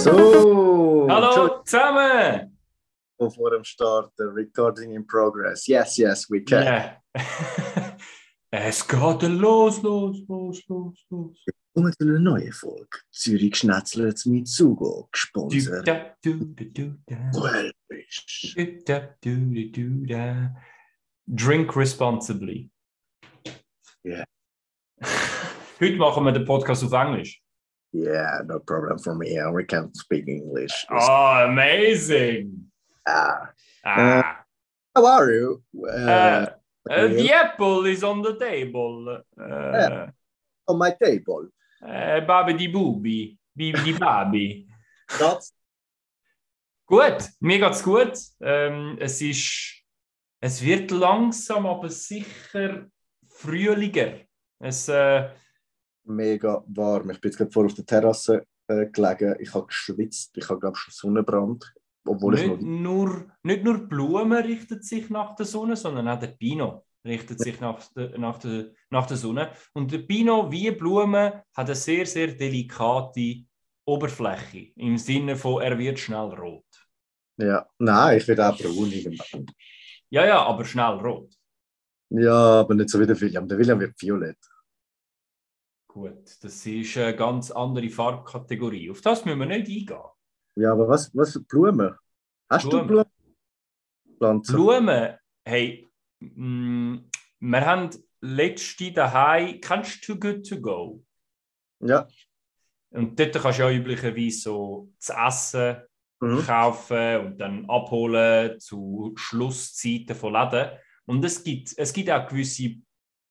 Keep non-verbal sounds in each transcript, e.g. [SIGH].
So, Hallo zusammen! Entschuldigung vor dem Start, Recording in Progress. Yes, yes, we can. Ja. [LAUGHS] es geht los, los, los, los, los. Kommen zu einer neuen Folge. Zürich schnetzelt mit Sugo, gesponsert. Du. Drink responsibly. Yeah. [LAUGHS] Heute machen wir den Podcast auf Englisch. Yeah, no problem for me. We can speak English. Oh, amazing! Ah, Ah, how are you? Uh, uh, uh, the apple is on the table. Uh, Yeah. on my table. uh, babi di bubi, bibi di babi. [LAUGHS] That's Gut, mir geht's gut. Ähm, es ist, es wird langsam, aber sicher frühliger. Es, äh, mega warm. Ich bin jetzt gerade vor auf der Terrasse äh, gelegen. Ich habe geschwitzt. Ich habe, glaube ich, schon Sonnenbrand. Obwohl ich nicht, noch. nur, nicht nur die Blume richtet sich nach der Sonne, sondern auch der Pino richtet sich nach der, nach der, nach der Sonne. Und der Pino, wie Blume, hat eine sehr, sehr delikate Oberfläche. Im Sinne von, er wird schnell rot. Ja, nein, ich werde auch braun irgendwann. Ja, ja, aber schnell rot. Ja, aber nicht so wie der William. Der William wird violett. Gut, das ist eine ganz andere Farbkategorie. Auf das müssen wir nicht eingehen. Ja, aber was, was Blumen? Hast Blumen. du Blumen? Pflanzen? Blumen, hey, mm, wir haben letzte daheim, kennst du Too Good To Go? Ja. Und dort kannst du ja üblicherweise so zu essen Mhm. kaufen und dann abholen zu Schlusszeiten von Läden. Und es gibt, es gibt auch gewisse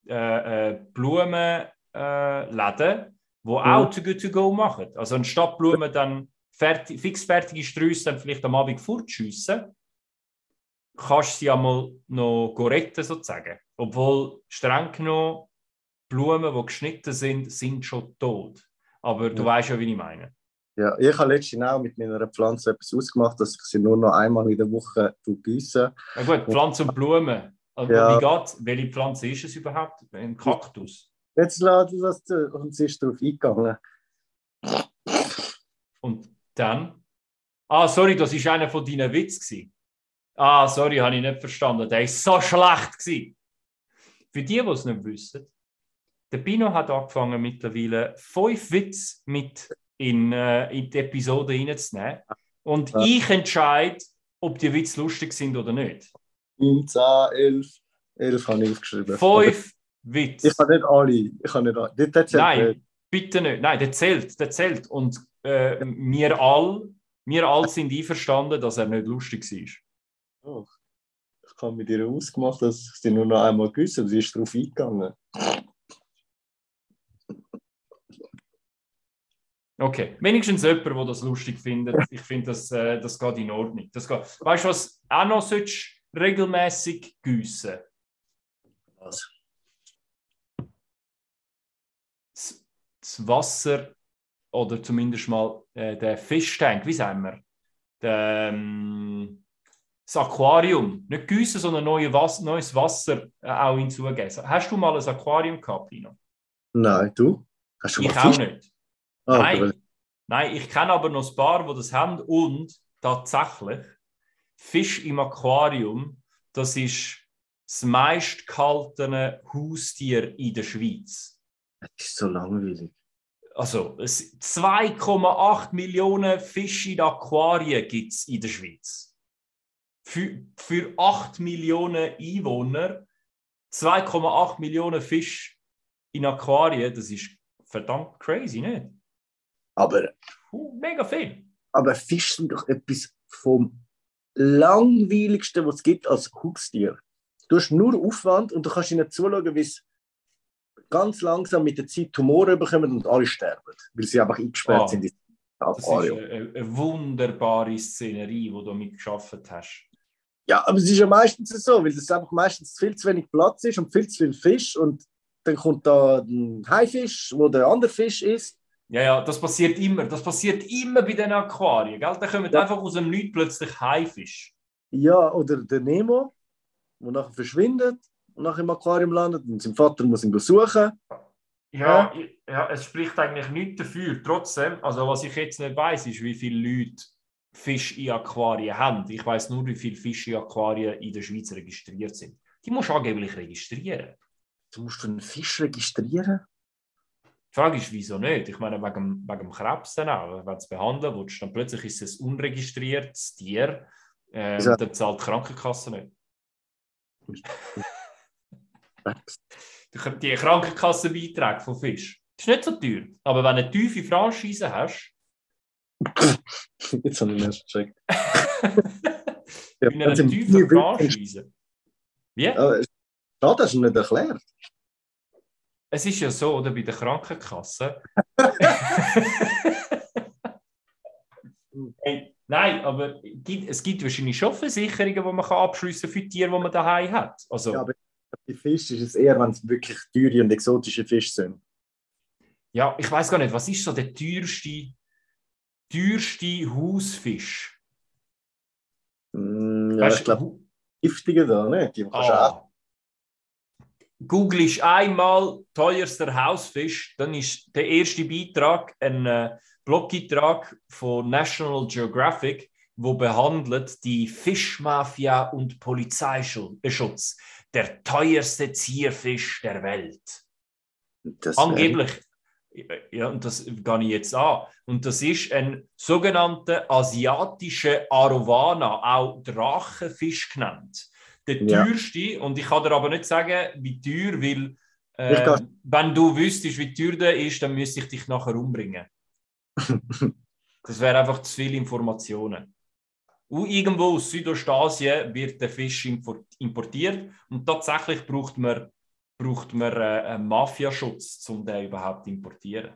äh, äh, Blumenläden, äh, Läden, die auch Too Good To Go machen. Also anstatt Blumen dann fertig, fixfertige Sträuße dann vielleicht am Abend fortschiessen, kannst du sie einmal noch retten, sozusagen. Obwohl streng genommen Blumen, die geschnitten sind, sind schon tot. Aber du Ja. weißt ja, wie ich meine. Ja, ich habe letztens auch mit meiner Pflanze etwas ausgemacht, dass ich sie nur noch einmal in der Woche gieße. Na gut, Pflanzen und Blumen. Also, Ja. Wie geht's? Welche Pflanze ist es überhaupt? Ein Kaktus. Jetzt lädt das zu und sie ist darauf eingegangen. Und dann? Ah, sorry, das war einer von deinen Witzen. Ah, sorry, habe ich nicht verstanden. Der war so schlecht. Gewesen. Für die, die es nicht wissen, der Pino hat angefangen mittlerweile fünf Witze mit in, äh, in die Episode reinzunehmen. Und Ja. ich entscheide, ob die Witze lustig sind oder nicht. 9, 10, 11. 11 habe ich aufgeschrieben. Fünf Aber Witze. Ich habe nicht alle. Ich habe nicht alle. Nein, bitte nicht. Nein, der zählt, der zählt. Und äh, wir alle wir all sind einverstanden, dass er nicht lustig war. Oh, ich habe mit ihr ausgemacht, dass ich sie nur noch einmal gewusst habe. Sie ist darauf eingegangen. Okay, wenigstens jemand, der das lustig findet. Ich finde, das, äh, das geht in Ordnung. Das geht. Weißt du, was auch noch solltest regelmäßig gießen? Was? Das, Wasser oder zumindest mal äh, der Fischtank, wie sagen wir? Der, ähm, das Aquarium. Nicht gießen, sondern neue Was neues Wasser äh, auch hinzugeben. Hast du mal ein Aquarium gehabt, Pino? Nein, du? Hast du Ich auch Fisch? nicht. Ah, Nein, nein, ich kenne aber noch ein paar, die das haben und tatsächlich Fisch im Aquarium, das ist das meistgehaltene Haustier in der Schweiz. Das ist so langweilig. Also es- 2,8 Millionen Fische in Aquarien gibt es in der Schweiz. Für, für 8 Millionen Einwohner 2,8 Millionen Fische in Aquarien, das ist verdammt crazy, nicht? Aber, Puh, mega viel. aber Fische sind doch etwas vom langweiligsten, was es gibt als Haustier. Du hast nur Aufwand und du kannst ihnen zuschauen, wie sie ganz langsam mit der Zeit Tumore bekommen und alle sterben, weil sie einfach eingesperrt Ah. sind in Das ist Aquarium. eine, eine wunderbare Szenerie, die du mit geschaffen hast. Ja, aber es ist ja meistens so, weil es einfach meistens viel zu wenig Platz ist und viel zu viel Fisch und dann kommt da ein Haifisch, wo der andere Fisch ist. Ja, ja, das passiert immer. Das passiert immer bei den Aquarien. Gell? Da kommen Ja. einfach aus dem Nichts plötzlich Haifisch. Ja, oder der Nemo, der nachher verschwindet und nachher im Aquarium landet und sein Vater muss ihn besuchen. Ja, ja, es spricht eigentlich nichts dafür. Trotzdem, also was ich jetzt nicht weiß, ist, wie viele Leute Fisch in Aquarien haben. Ich weiß nur, wie viele Fische in Aquarien in der Schweiz registriert sind. Die musst du angeblich registrieren. Du musst einen Fisch registrieren? Die Frage ist, wieso nicht? Ich meine, wegen, wegen dem Krebs dann auch. Wenn du es behandeln willst, dann plötzlich ist es ein unregistriertes Tier. Äh, ja. Dann zahlt die Krankenkasse nicht. Die Krankenkassenbeiträge von Fisch. Das ist nicht so teuer. Aber wenn du eine tiefe Franchise hast. [LAUGHS] Jetzt habe ich erst gecheckt. [LAUGHS] ja, eine tiefe Franchise. Wie? Ja, das hast du nicht erklärt. Es ist ja so, oder bei der Krankenkasse. [LAUGHS] hey, nein, aber es gibt wahrscheinlich schon Versicherungen, die man abschliessen kann für Tiere, die man daheim hat. Also, ja, aber bei Fisch ist es eher, wenn es wirklich teure und exotische Fische sind. Ja, ich weiß gar nicht, was ist so der teuerste, teuerste Hausfisch? Mm, ja, weißt, ich glaube, giftige da, ne? Die kannst ah. Google ist einmal teuerster Hausfisch, dann ist der erste Beitrag ein äh, Blogeintrag von National Geographic, wo behandelt die Fischmafia und Polizeischutz, der teuerste Zierfisch der Welt. Das Angeblich, ja, und das gehe ich jetzt an. Und das ist ein sogenannter asiatischer Arowana, auch Drachenfisch genannt der ja. teuerste. Und ich kann dir aber nicht sagen, wie teuer, weil äh, wenn du wüsstest, wie teuer der ist, dann müsste ich dich nachher umbringen. [LAUGHS] das wäre einfach zu viele Informationen. Und irgendwo aus Südostasien wird der Fisch importiert und tatsächlich braucht man, braucht man äh, einen Mafiaschutz, um den überhaupt zu importieren.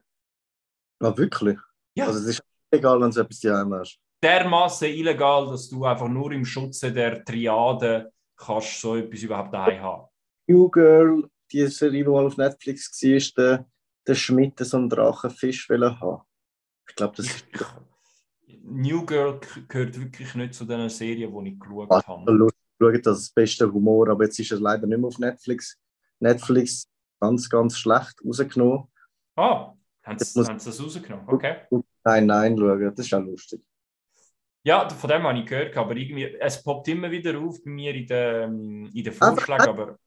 Ah, wirklich? Ja. Also es ist egal, wenn du etwas daheim hast. Dermaßen illegal, dass du einfach nur im Schutze der Triade kannst so etwas überhaupt daheim haben. New Girl, die Serie, die mal auf Netflix war, der, der Schmidt so einen Drachenfisch haben. Ich glaube, das ist. [LAUGHS] New Girl gehört wirklich nicht zu den Serien, die ich geschaut habe. Lustig, schauen, das ist das beste Humor, aber jetzt ist er leider nicht mehr auf Netflix. Netflix ganz, ganz schlecht rausgenommen. Ah, haben sie, haben sie das rausgenommen? Okay. Nein, nein, schauen, das ist auch lustig. Ja, von dem habe ich gehört, aber irgendwie, es poppt immer wieder auf bei mir in den, in den Vorschlägen. Aber...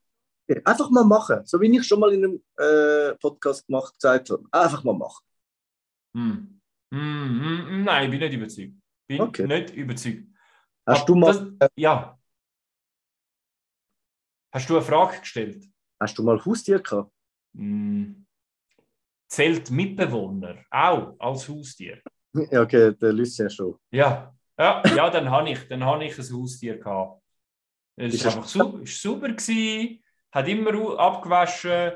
Einfach mal machen, so wie ich schon mal in einem äh, Podcast gemacht gesagt habe. Einfach mal machen. Hm. Hm, hm, hm nein, ich bin nicht überzeugt. Bin okay. nicht überzeugt. Hast aber du mal. Das, ja. Hast du eine Frage gestellt? Hast du mal Haustier gehabt? Hm. Zählt Mitbewohner auch als Haustier? Ja, okay, der Lucien schon. Ja, ja, ja dann habe ich, dann hab ich ein Haustier gehabt. Es war einfach su ist super, gewesen, hat immer abgewaschen.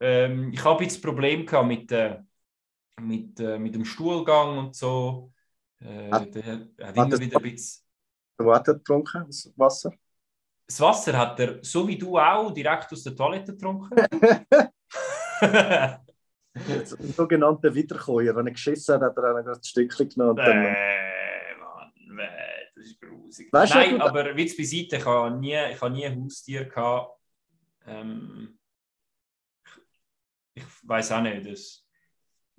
Ähm, ich habe jetzt Problem gehabt mit, äh, mit, äh, mit dem Stuhlgang und so. Äh, hat, der hat immer wieder ein bisschen. Wo hat er getrunken, das Wasser? Das Wasser hat er, so wie du auch, direkt aus der Toilette getrunken. [LAUGHS] [LAUGHS] ein sogenannter Wiederkäuer. Wenn er geschissen hat, hat er auch ein Stückchen genommen. Äh, das ist grusig. Weißt Nein, du, aber Witz beiseite, ich habe nie, ich habe nie ein Haustier gehabt. Ähm, ich, ich weiß auch nicht. Das,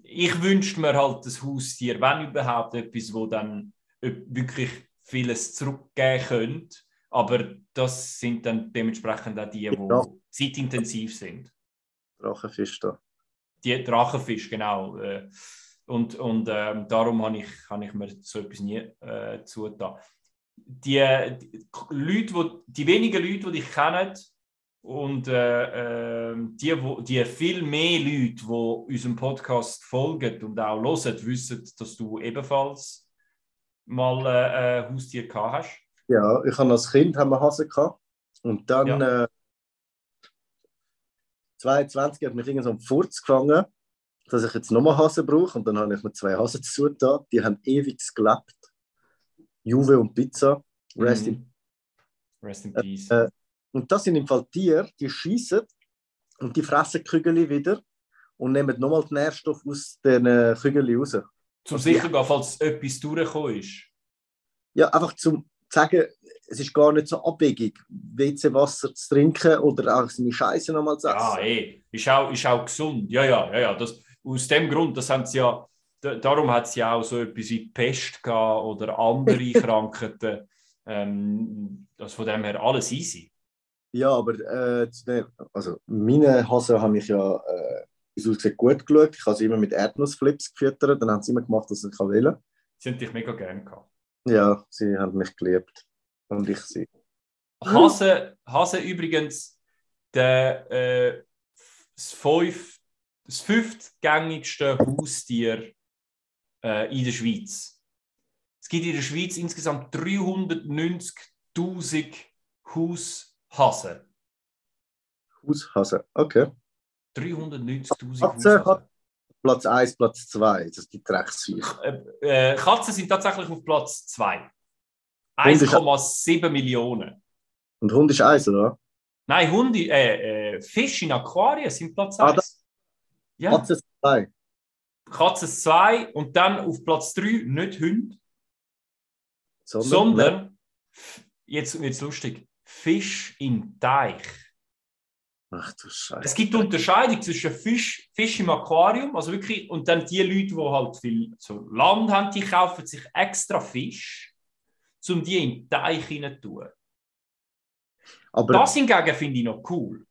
ich wünschte mir halt das Haustier, wenn überhaupt etwas, wo dann wirklich vieles zurückgeben könnte. Aber das sind dann dementsprechend auch die, die ja. zeitintensiv sind. Drachenfisch da. Die Drachenfisch, genau. Äh, und, und ähm, darum habe ich, hab ich mir so etwas nie äh, zugetan. Die, die, Leute, wo, die wenigen Leute, die dich kennen, und äh, äh, die, wo, die viel mehr Leute, die unserem Podcast folgen und auch hören, wissen, dass du ebenfalls mal äh, ein Haustier gehabt hast. Ja, ich habe als Kind haben wir Hasen gehabt. Und dann ja. äh, 22 hat mich irgendwie so einen Furz gefangen dass ich jetzt nochmal Hasen brauche. Und dann habe ich mir zwei Hasen zugetan. Die haben ewig gelebt. Juve und Pizza. Rest, mhm. in, Rest in Peace. Äh, und das sind im Fall Tiere, die schießen und die fressen Kügel wieder und nehmen nochmal den Nährstoff aus den äh, Kügeln raus. Zum sicher gehen, falls etwas durchgekommen ist. Ja, einfach zum sagen, es ist gar nicht so abwegig, WC-Wasser zu trinken oder auch seine Scheiße nochmal zu essen. Ja, eh. Ist auch, ist auch gesund. Ja, ja, ja, ja. Das, aus dem Grund, das haben sie ja, da- darum hat es ja auch so etwas wie Pest gehabt oder andere [LAUGHS] Krankheiten. Ähm, das von dem her alles easy. Ja, aber äh, zu dem, also meine Hase habe ich ja äh, gut geschaut. Ich habe sie immer mit Erdnussflips gefüttert, dann haben sie immer gemacht, was ich wählen Sie haben dich mega gern gehabt. Ja, sie haben mich geliebt. Und ich sie. Hase, Hase übrigens der, äh, das, fünf, das fünftgängigste Haustier äh, in der Schweiz. Es gibt in der Schweiz insgesamt 390.000 Haushasen. Haushase. Okay. 390.000 Katze Haushasen. hat- Platz 1, Platz 2. Das ist die Drecksviecher. Äh, äh, Katzen sind tatsächlich auf Platz 2. Und ich- 1,7 Millionen. Und Hund ist 1, oder? Nein, Hunde, äh, äh, Fische in Aquarien sind Platz Ah, 1. ja. Katze ist 2. Katze 2 und dann auf Platz 3 nicht Hunde, Sondern, sondern, jetzt wird es lustig, Fisch im Teich. Ach du Scheiße. Es gibt Unterscheidung zwischen Fisch, Fisch im Aquarium, also wirklich, und dann die Leute, die halt viel so Land haben, die kaufen sich extra Fisch, um die in den Teich zu tun. Aber Das hingegen finde ich noch cool.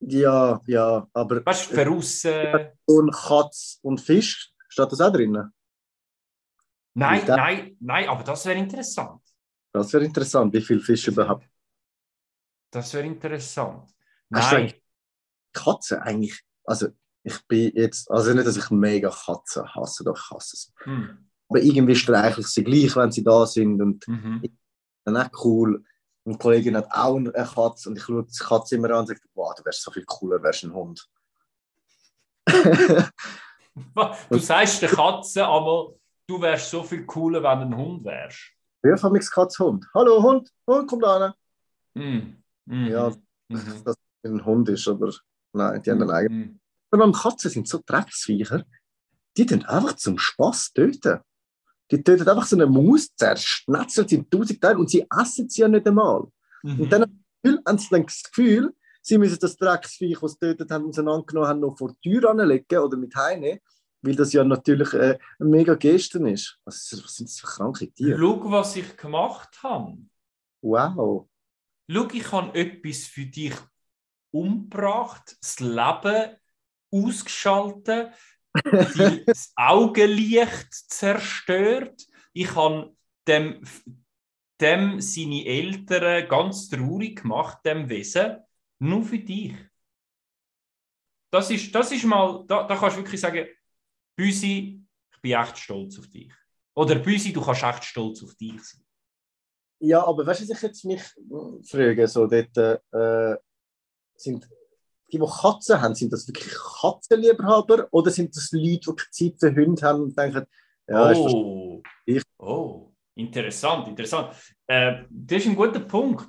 ja, ja, aber Weißt du, voraus. und Katz und Fisch, steht das auch drin? Nein, nein, nein, aber das wäre interessant. Das wäre interessant, wie viel Fisch überhaupt. Das wäre interessant. Hast du Nein, eigentlich Katze eigentlich? Also ich bin jetzt, also nicht, dass ich mega Katzen hasse, doch ich hasse sie. hm. Aber irgendwie streichle ich sie gleich, wenn sie da sind und mhm. dann auch cool. Eine Kollegin hat auch eine Katze und ich schaue die Katze immer an und sage, wow, du wärst so viel cooler, wärst ein Hund. [LAUGHS] [LAUGHS] Du sagst der Katze aber, du wärst so viel cooler, wenn du ein Hund wärst. Wie haben wir Katze Hund? Hallo Hund, Hund, komm da rein. Hm. Mhm. Ja. Mhm. Dass es ein Hund ist, aber nein, die haben einen eigenen. Mhm. Aber beim Katzen sind so Drecksviecher, die tun einfach zum Spaß töten. Die töten einfach so eine Maus, zerschnetzelt sie in tausend Teile und sie essen sie ja nicht einmal. Mhm. Und dann haben sie dann das Gefühl, sie müssen das Drecksviech, das sie getötet haben, auseinandergenommen haben, noch vor die Tür anlegen oder mit heimnehmen, weil das ja natürlich äh, eine mega Geste ist. Was, was sind das für kranke Tiere? Schau, was ich gemacht habe. Wow. Schau, ich habe etwas für dich umgebracht, das Leben ausgeschaltet, [LAUGHS] das Augenlicht zerstört. Ich habe dem, dem seine Eltern ganz traurig gemacht, dem Wesen, nur für dich. Das ist, das ist mal, da, da kannst du wirklich sagen, Büsi, ich bin echt stolz auf dich. Oder Büsi, du kannst echt stolz auf dich sein. Ja, aber weißt du, was ich jetzt mich frage, so dort, äh, sind die, die Katzen haben, sind das wirklich Katzenliebhaber oder sind das Leute, die Zeit für Hunde haben und denken, ja, ist oh. Ich- oh, interessant, interessant. Äh, das ist ein guter Punkt.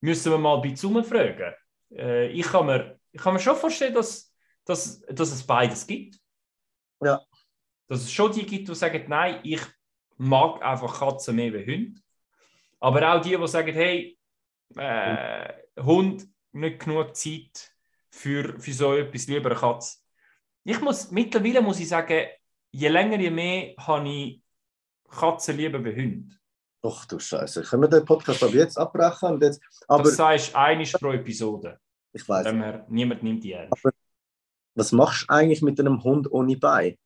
Müssen wir mal bei Zoom fragen. Äh, ich, kann mir, ich kann mir schon vorstellen, dass, dass, dass es beides gibt. Ja. Dass es schon die gibt, die sagen, nein, ich mag einfach Katzen mehr wie Hunde. Aber auch die, die sagen, hey, äh, Hund, nicht genug Zeit für, für so etwas, lieber eine Katze. Ich muss, mittlerweile muss ich sagen, je länger, je mehr habe ich Katzen lieber wie Hunde. Ach du Scheiße, können wir den Podcast ab jetzt abbrechen? Und jetzt, aber das sagst einmal pro Episode. ich weiß, her, niemand nimmt die ernst. was machst du eigentlich mit einem Hund ohne Bein?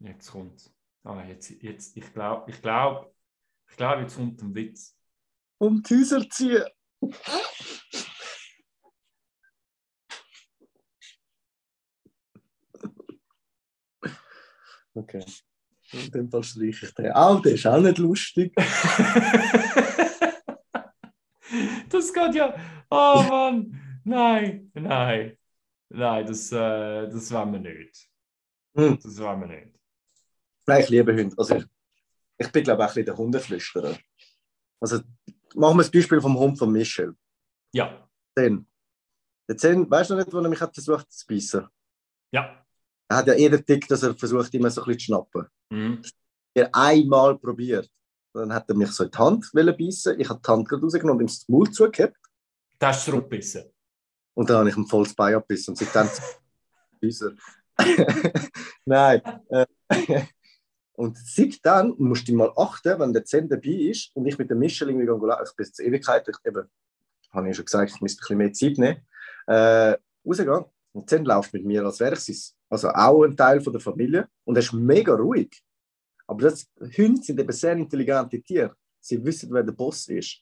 Jetzt kommt ah, jetzt, jetzt, Ich glaube, ich glaube, ich glaube, jetzt kommt ein Witz. Um die Häuser ziehen. Okay. In dem Fall streiche ich den. Auch der ist auch nicht lustig. [LAUGHS] das geht ja. Oh Mann! Nein, nein. Nein, das, äh, das wollen wir nicht. Hm. Das wollen wir nicht. Nein, ich liebe Hunde. Also ich, ich bin, glaube ich, auch ein bisschen der Hundeflüsterer. Also machen wir das Beispiel vom Hund von Michel. Ja, Zen. Der Zen, weißt du noch nicht, wo er mich hat versucht zu beißen? ja. Er hat ja eher Tick, dass er versucht, immer so ein bisschen zu schnappen. Mhm. Er einmal probiert. dann hat er mich so in die Hand beißen. Ich habe die Hand gerade rausgenommen und ihm das Maul zugehabt. Da hast du zurückgebissen. Und dann habe ich ihm volles Bein abgebissen. Und seitdem. [LAUGHS] [LAUGHS] Nein. [LAUGHS] Und seitdem musst du mal achten, wenn der Zen dabei ist und ich mit dem Michel irgendwie gehe, ich bin jetzt Ewigkeit, ich eben, habe ich schon gesagt, ich müsste ein bisschen mehr Zeit nehmen, äh, rausgehen. Und Zen läuft mit mir, als wäre ich also auch ein Teil von der Familie. Und er ist mega ruhig. Aber das, Hunde sind eben sehr intelligente Tiere. Sie wissen, wer der Boss ist.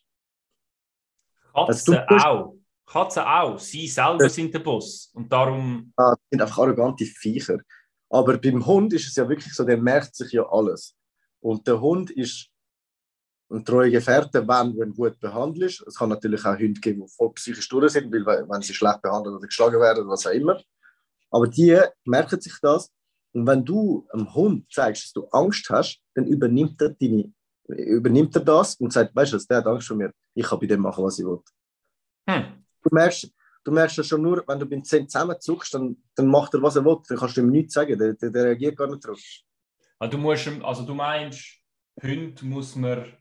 Katzen also, auch. Katzen auch. Sie selber sind der Boss. Und darum. Ja, sind einfach arrogante Viecher. Aber beim Hund ist es ja wirklich so, der merkt sich ja alles. Und der Hund ist ein treuer Gefährte, wenn du ihn gut behandelst. Es kann natürlich auch Hunde geben, die voll psychisch durch sind, weil, wenn sie schlecht behandelt oder geschlagen werden oder was auch immer. Aber die merken sich das. Und wenn du einem Hund zeigst, dass du Angst hast, dann übernimmt er, deine, übernimmt er das und sagt, weißt du, der hat Angst vor mir. Ich kann bei dem machen, was ich will. Hm. Du merkst, du merkst ja schon nur, wenn du beim Zehn zusammenzuckst, dann, dann macht er, was er will. Dann kannst du ihm nichts sagen. Der, der, der reagiert gar nicht drauf. Also du, musst, also du meinst, Hund muss man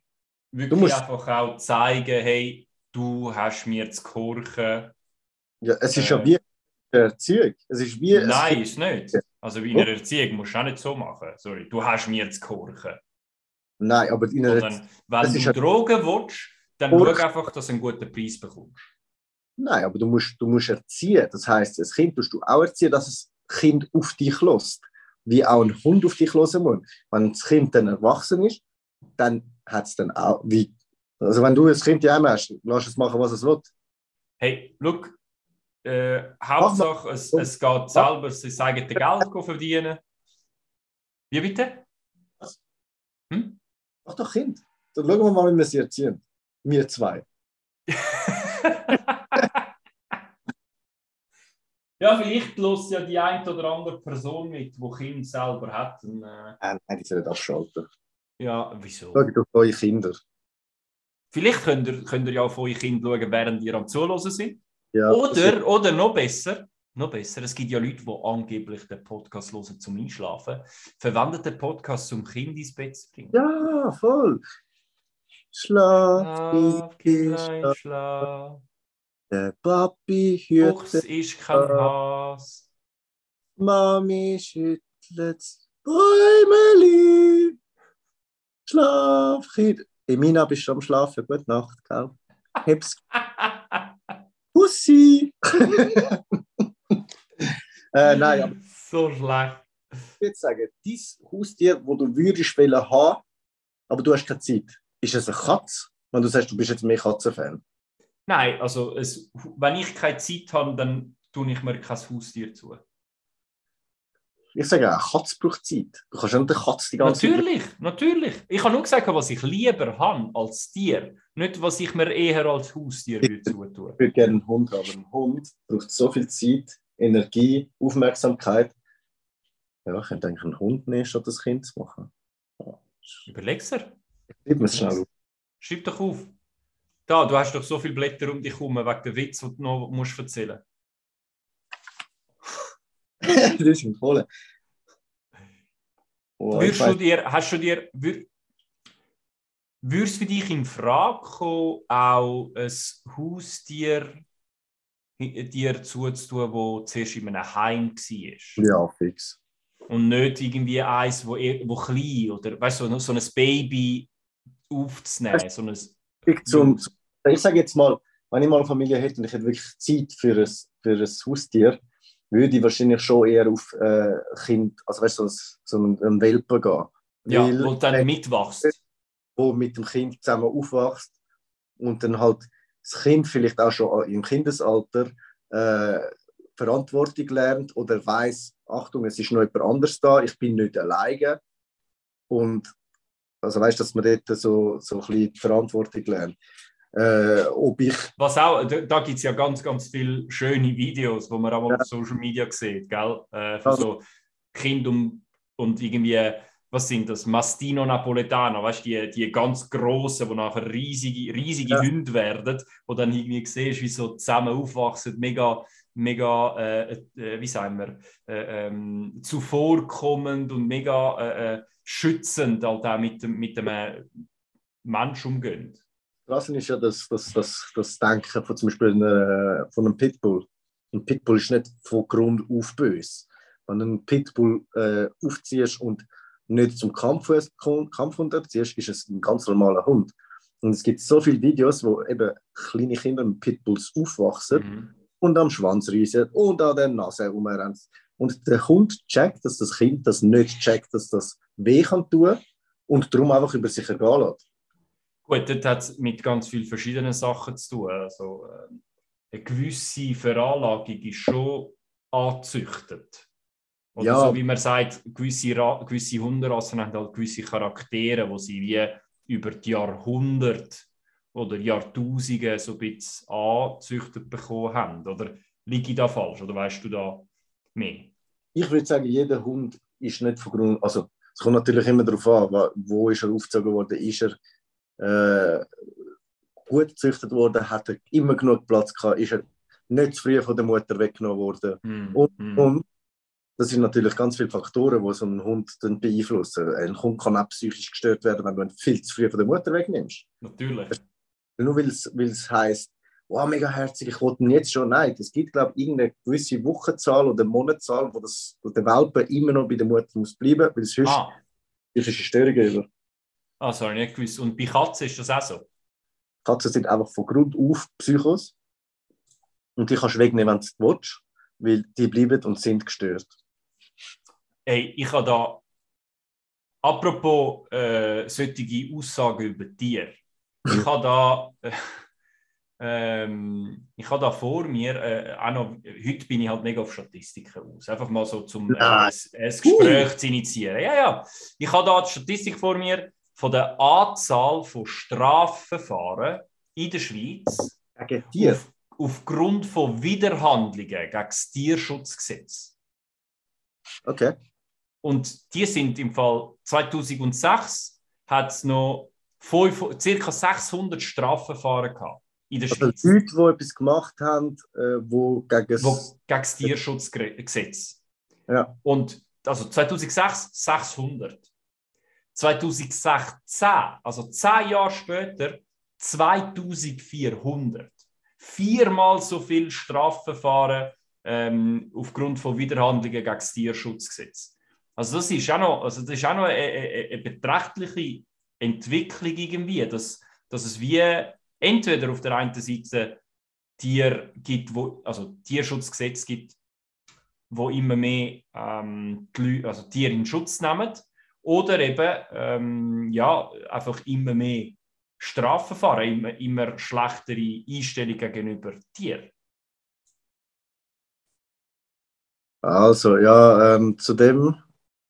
wirklich musst, einfach auch zeigen, hey, du hast mir zu gehorchen. Ja, es ist äh, ja wie eine Erziehung. Es ist wie, Nein, ist nicht. Also wie in einer Erziehung musst du auch nicht so machen. Sorry, du hast mir zu gehorchen. Nein, aber in einer Erziehung... Wenn du Drogen willst, dann schau einfach, dass du einen guten Preis bekommst. Nein, aber du musst, du musst erziehen. Das heißt, das Kind musst du auch erziehen, dass das Kind auf dich lässt. Wie auch ein Hund auf dich hören muss. Wenn das Kind dann erwachsen ist, dann hat es dann auch. Wie, also, wenn du ein Kind ja hast, lass es machen, was es will. Hey, look, äh, Hauptsache, es, es geht selber sein eigenes Geld verdienen. Wie bitte? Hm? Mach doch Kind. Dann schauen wir mal, wie wir sie erziehen. Wir zwei. [LAUGHS] Ja, vielleicht lässt ja die eine oder andere Person mit, die Kind selber hat. Und, äh, äh, nein, die sollen abschalten. Ja, wieso? Schaut auf eure Kinder. Vielleicht könnt ihr, könnt ihr ja auf eure Kinder schauen, während ihr am Zuhören sind. Ja, oder, oder noch besser, noch besser, es gibt ja Leute, die angeblich den Podcast hören zum Einschlafen. Verwendet den Podcast, um Kind ins Bett zu bringen. Ja, voll. Schlaf, schlaf, Kindlein, schlaf. Der Papi. Fuchs ist kein Has. Mami schüttelt Bäumeli. Schlaf, Kind. Emina, bist du am Schlafen? Gute Nacht, gell? Heb's. [LAUGHS] Pussy! [LAUGHS] äh, nein, aber. So schlecht. Ich würde sagen, dein Haustier, das du würdest haben, aber du hast keine Zeit, ist es eine Katze? Wenn du sagst, du bist jetzt mehr Katzenfan. Nein, also es, wenn ich keine Zeit habe, dann tue ich mir kein Haustier zu. Ich sage, eine Katze braucht Zeit. Du kannst ja nicht eine Katze die ganze Natürlich, Zeit... natürlich. Ich habe nur gesagt, was ich lieber habe als Tier. Nicht, was ich mir eher als Haustier würde zutun. Ich würde gerne einen Hund haben. Ein Hund braucht so viel Zeit, Energie, Aufmerksamkeit. Ja, ich könnte eigentlich einen Hund nehmen, statt das Kind zu machen. Ja. Überleg's dir. Schreib mir schnell auf. Schreib doch auf. Da, du hast doch so viele Blätter um dich herum, wegen der Witz, den du noch musst erzählen musst. das ist empfohlen. Oh, du dir, hast du dir, würde es für dich in Frage kommen, auch ein Haustier dir zuzutun, das zuerst in einem Heim war? Ja, fix. Und nicht irgendwie eins, wo, wo klein oder weißt du, so ein Baby aufzunehmen. So ein, zum, ich sage jetzt mal, wenn ich mal eine Familie hätte und ich hätte wirklich Zeit für ein, für ein Haustier, würde ich wahrscheinlich schon eher auf äh, Kind, also weißt du, so, so einen Welpen gehen. Ja, Weil, wo dann mitwachst. Wo mit dem Kind zusammen aufwachst und dann halt das Kind vielleicht auch schon im Kindesalter äh, Verantwortung lernt oder weiß, Achtung, es ist noch jemand anders da, ich bin nicht alleine. Und also weißt du, dass man dort so, so ein bisschen die Verantwortung lernt. Äh, ob ich Was auch, da, gibt es ja ganz, ganz viele schöne Videos, wo man auch ja. auf Social Media sieht, gell? Äh, für also. so Kinder und, und irgendwie, was sind das? Mastino Napoletano, weißt du, die, die ganz grossen, die nachher riesige, riesige ja. Hunde werden, wo dann irgendwie siehst, wie so zusammen aufwachsen, mega, mega, äh, äh, wie sagen wir, äh, ähm, zuvorkommend und mega äh, äh, schützend, halt auch mit dem, mit dem Menschen umgehen. Das ist ja das, das, das, das Denken von zum Beispiel einer, von einem Pitbull. Ein Pitbull ist nicht von Grund auf böse. Wenn du einen Pitbull äh, aufziehst und nicht zum Kampf, Kampf unterziehst, ist es ein ganz normaler Hund. Und es gibt so viele Videos, wo eben kleine Kinder mit Pitbulls aufwachsen mhm. und am Schwanz reißen und an der Nase rumrennen. Und der Hund checkt, dass das Kind das nicht checkt, dass das weh kann tun und darum einfach über sich ergehen lässt. Gut, das hat mit ganz vielen verschiedenen Sachen zu tun. Also, äh, eine gewisse Veranlagung ist schon angezüchtet. Oder ja. so wie man sagt, gewisse, gewisse Hunderassen haben halt gewisse Charaktere, wo sie wie über die Jahrhunderte oder Jahrtausende so ein bisschen angezüchtet bekommen haben. Oder liege ich da falsch? Oder weißt du da mehr? Ich würde sagen, jeder Hund ist nicht von Grund, also es kommt natürlich immer darauf an, wo ist er aufgezogen worden, ist er äh, gut gezüchtet worden, hat er immer genug Platz gehabt, ist er nicht zu früh von der Mutter weggenommen worden. Mm, und, mm. und, das sind natürlich ganz viele Faktoren, die so einen Hund dann beeinflussen. Ein Hund kann auch psychisch gestört werden, wenn du ihn viel zu früh von der Mutter wegnimmst. Natürlich. Nur weil es heisst, wow, mega herzig, ich wollte ihn jetzt schon. Nein, es gibt, glaube ich, irgendeine gewisse Wochenzahl oder Monatzahl, wo, das, wo der Welpe immer noch bei der Mutter muss bleiben muss, weil es sonst ah. ist eine Störung über. Ah, sorry, nicht gewusst. Und bei Katzen ist das auch so? Katzen sind einfach von Grund auf Psychos. Und die kannst du wegnehmen, wenn du willst, weil die bleiben und sind gestört. Hey, ich habe da, apropos äh, solche Aussagen über Tiere, ich habe da, äh, ähm, ich habe da vor mir, äh, auch noch, heute bin ich halt mega auf Statistiken aus, einfach mal so zum äh, ein, ein Gespräch uh. zu initiieren. Ja, ja, ich habe da die Statistik vor mir, von der Anzahl von Strafverfahren in der Schweiz auf, aufgrund von Widerhandlungen gegen das Tierschutzgesetz. Okay. Und die sind im Fall 2006 hat es noch ca. 600 Strafverfahren gehabt in der also Schweiz. Leute, die etwas gemacht haben, äh, wo gegen, das, wo gegen das Tierschutzgesetz. Ja. Und also 2006 600. 2016, also zehn Jahre später, 2400. Viermal so viel Strafverfahren ähm, aufgrund von Widerhandlungen gegen das Tierschutzgesetz. Also das ist auch noch, also das ist auch noch eine, eine, eine beträchtliche Entwicklung irgendwie, dass, dass es wie entweder auf der einen Seite Tier gibt, wo, also Tierschutzgesetz gibt, wo immer mehr ähm, Leute, also Tiere in Schutz nehmen oder eben ähm, ja, einfach immer mehr Strafverfahren, immer, immer schlechtere Einstellungen gegenüber Tieren. Also, ja, ähm, zu dem,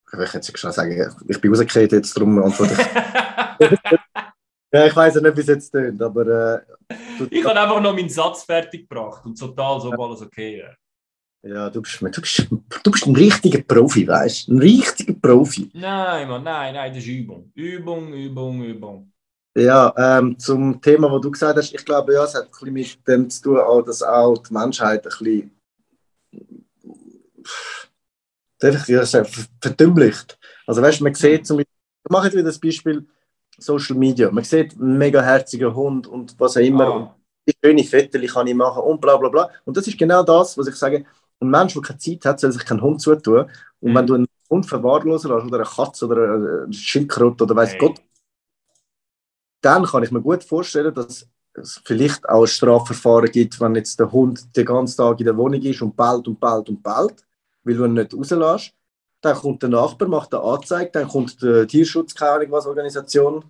ich kann jetzt schnell sagen, ich bin rausgekehrt jetzt, darum antworte ich. [LAUGHS] ja, ich weiß ja nicht, wie es jetzt tönt, aber. Äh, ich habe einfach noch meinen Satz fertig gebracht und total so alles okay. Ja. Ja, du bist, du bist, du bist ein richtiger Profi, weißt du? Ein richtiger Profi. Nein, Mann, nein, nein, das ist Übung. Übung, Übung, Übung. Ja, ähm, zum Thema, was du gesagt hast, ich glaube, ja, es hat ein bisschen mit dem zu tun, dass auch die Menschheit ein bisschen einfach ja, verdümmlicht. Also weißt du, man sieht zum Beispiel, ich mache jetzt wieder das Beispiel Social Media, man sieht einen mega herzigen Hund und was auch immer ah. und schöne Fotos kann ich machen und bla bla bla. Und das ist genau das, was ich sage, ein Mensch, der keine Zeit hat, soll sich keinen Hund zutun. Und mhm. wenn du einen Hund verwahrlosen lässt, oder eine Katze oder eine Schildkröte oder weiß hey. Gott, dann kann ich mir gut vorstellen, dass es vielleicht auch ein Strafverfahren gibt, wenn jetzt der Hund den ganzen Tag in der Wohnung ist und bellt und bellt und bellt, weil du ihn nicht rauslässt. Dann kommt der Nachbar, macht eine Anzeige, dann kommt die Tierschutz, keine was Organisation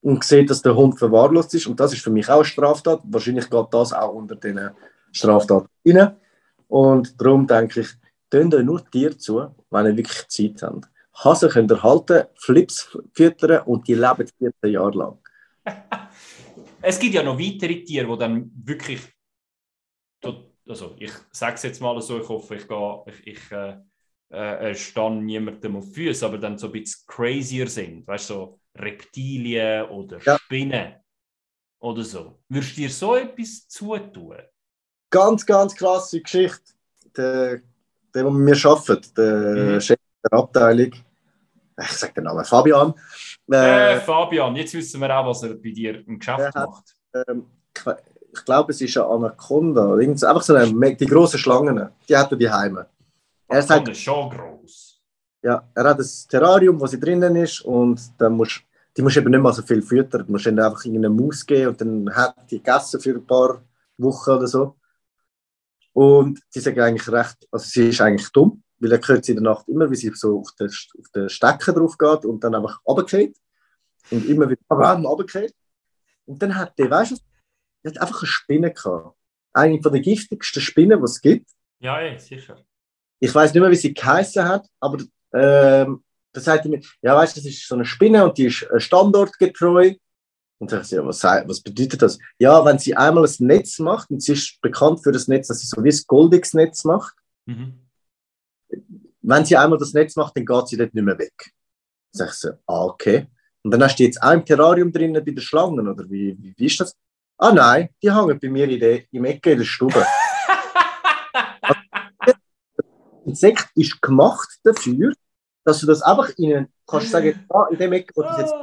und sieht, dass der Hund verwahrlost ist. Und das ist für mich auch eine Straftat. Wahrscheinlich geht das auch unter diesen Straftaten rein. Und darum denke ich, tönt euch nur Tiere zu, wenn ihr wirklich Zeit habt. Hasen könnt ihr halten, Flips füttern und die leben 14 Jahre lang. [LAUGHS] es gibt ja noch weitere Tiere, die dann wirklich, also ich sage es jetzt mal so, ich hoffe, ich, gehe, ich, ich äh, äh, stehe niemandem auf Füße, aber dann so ein bisschen crazier sind, weißt du, so Reptilien oder ja. Spinnen oder so. Würdest du dir so etwas zutun? Ganz, ganz klasse Geschichte. Der, der, mit mir arbeitet, der mhm. Chef der Abteilung, ich sage den Namen, Fabian. Äh, äh, Fabian, jetzt wissen wir auch, was er bei dir im Geschäft hat, macht. Ähm, ich glaube, es ist eine Anaconda. Einfach so eine, die grossen Schlangen, die hat er die Heime. Er ist schon groß. Ja, er hat ein Terrarium, wo sie drinnen ist und dann musst, die musst eben nicht mehr so viel füttern. Du musst ihnen einfach eine Maus geben und dann hat die gegessen für ein paar Wochen oder so. Und die sagen eigentlich recht, also sie ist eigentlich dumm, weil er hört sie in der Nacht immer, wie sie so auf den, auf den Stecker drauf geht und dann einfach runtergeht. Und immer wieder runtergeht. Und dann hat der, weißt du, der hat einfach eine Spinne gehabt. Eine von den giftigsten Spinnen, die es gibt. Ja, ja, sicher. Ich weiß nicht mehr, wie sie geheißen hat, aber ähm, da sagt er mir, ja, weißt du, das ist so eine Spinne und die ist äh, standortgetreu. Und ich ja, was, was bedeutet das? Ja, wenn sie einmal ein Netz macht, und sie ist bekannt für das Netz, dass sie so wie das Goldix-Netz macht, mhm. wenn sie einmal das Netz macht, dann geht sie dort nicht mehr weg. Sag ich so, ah, okay. Und dann hast du jetzt auch im Terrarium drinnen bei den Schlangen, oder wie, wie, wie ist das? Ah nein, die hängen bei mir in der, im Ecke in der Stube. [LAUGHS] das Insekt ist gemacht dafür, dass du das einfach ihnen kannst sagen, [LAUGHS] ah, in dem Ecke, wo das jetzt.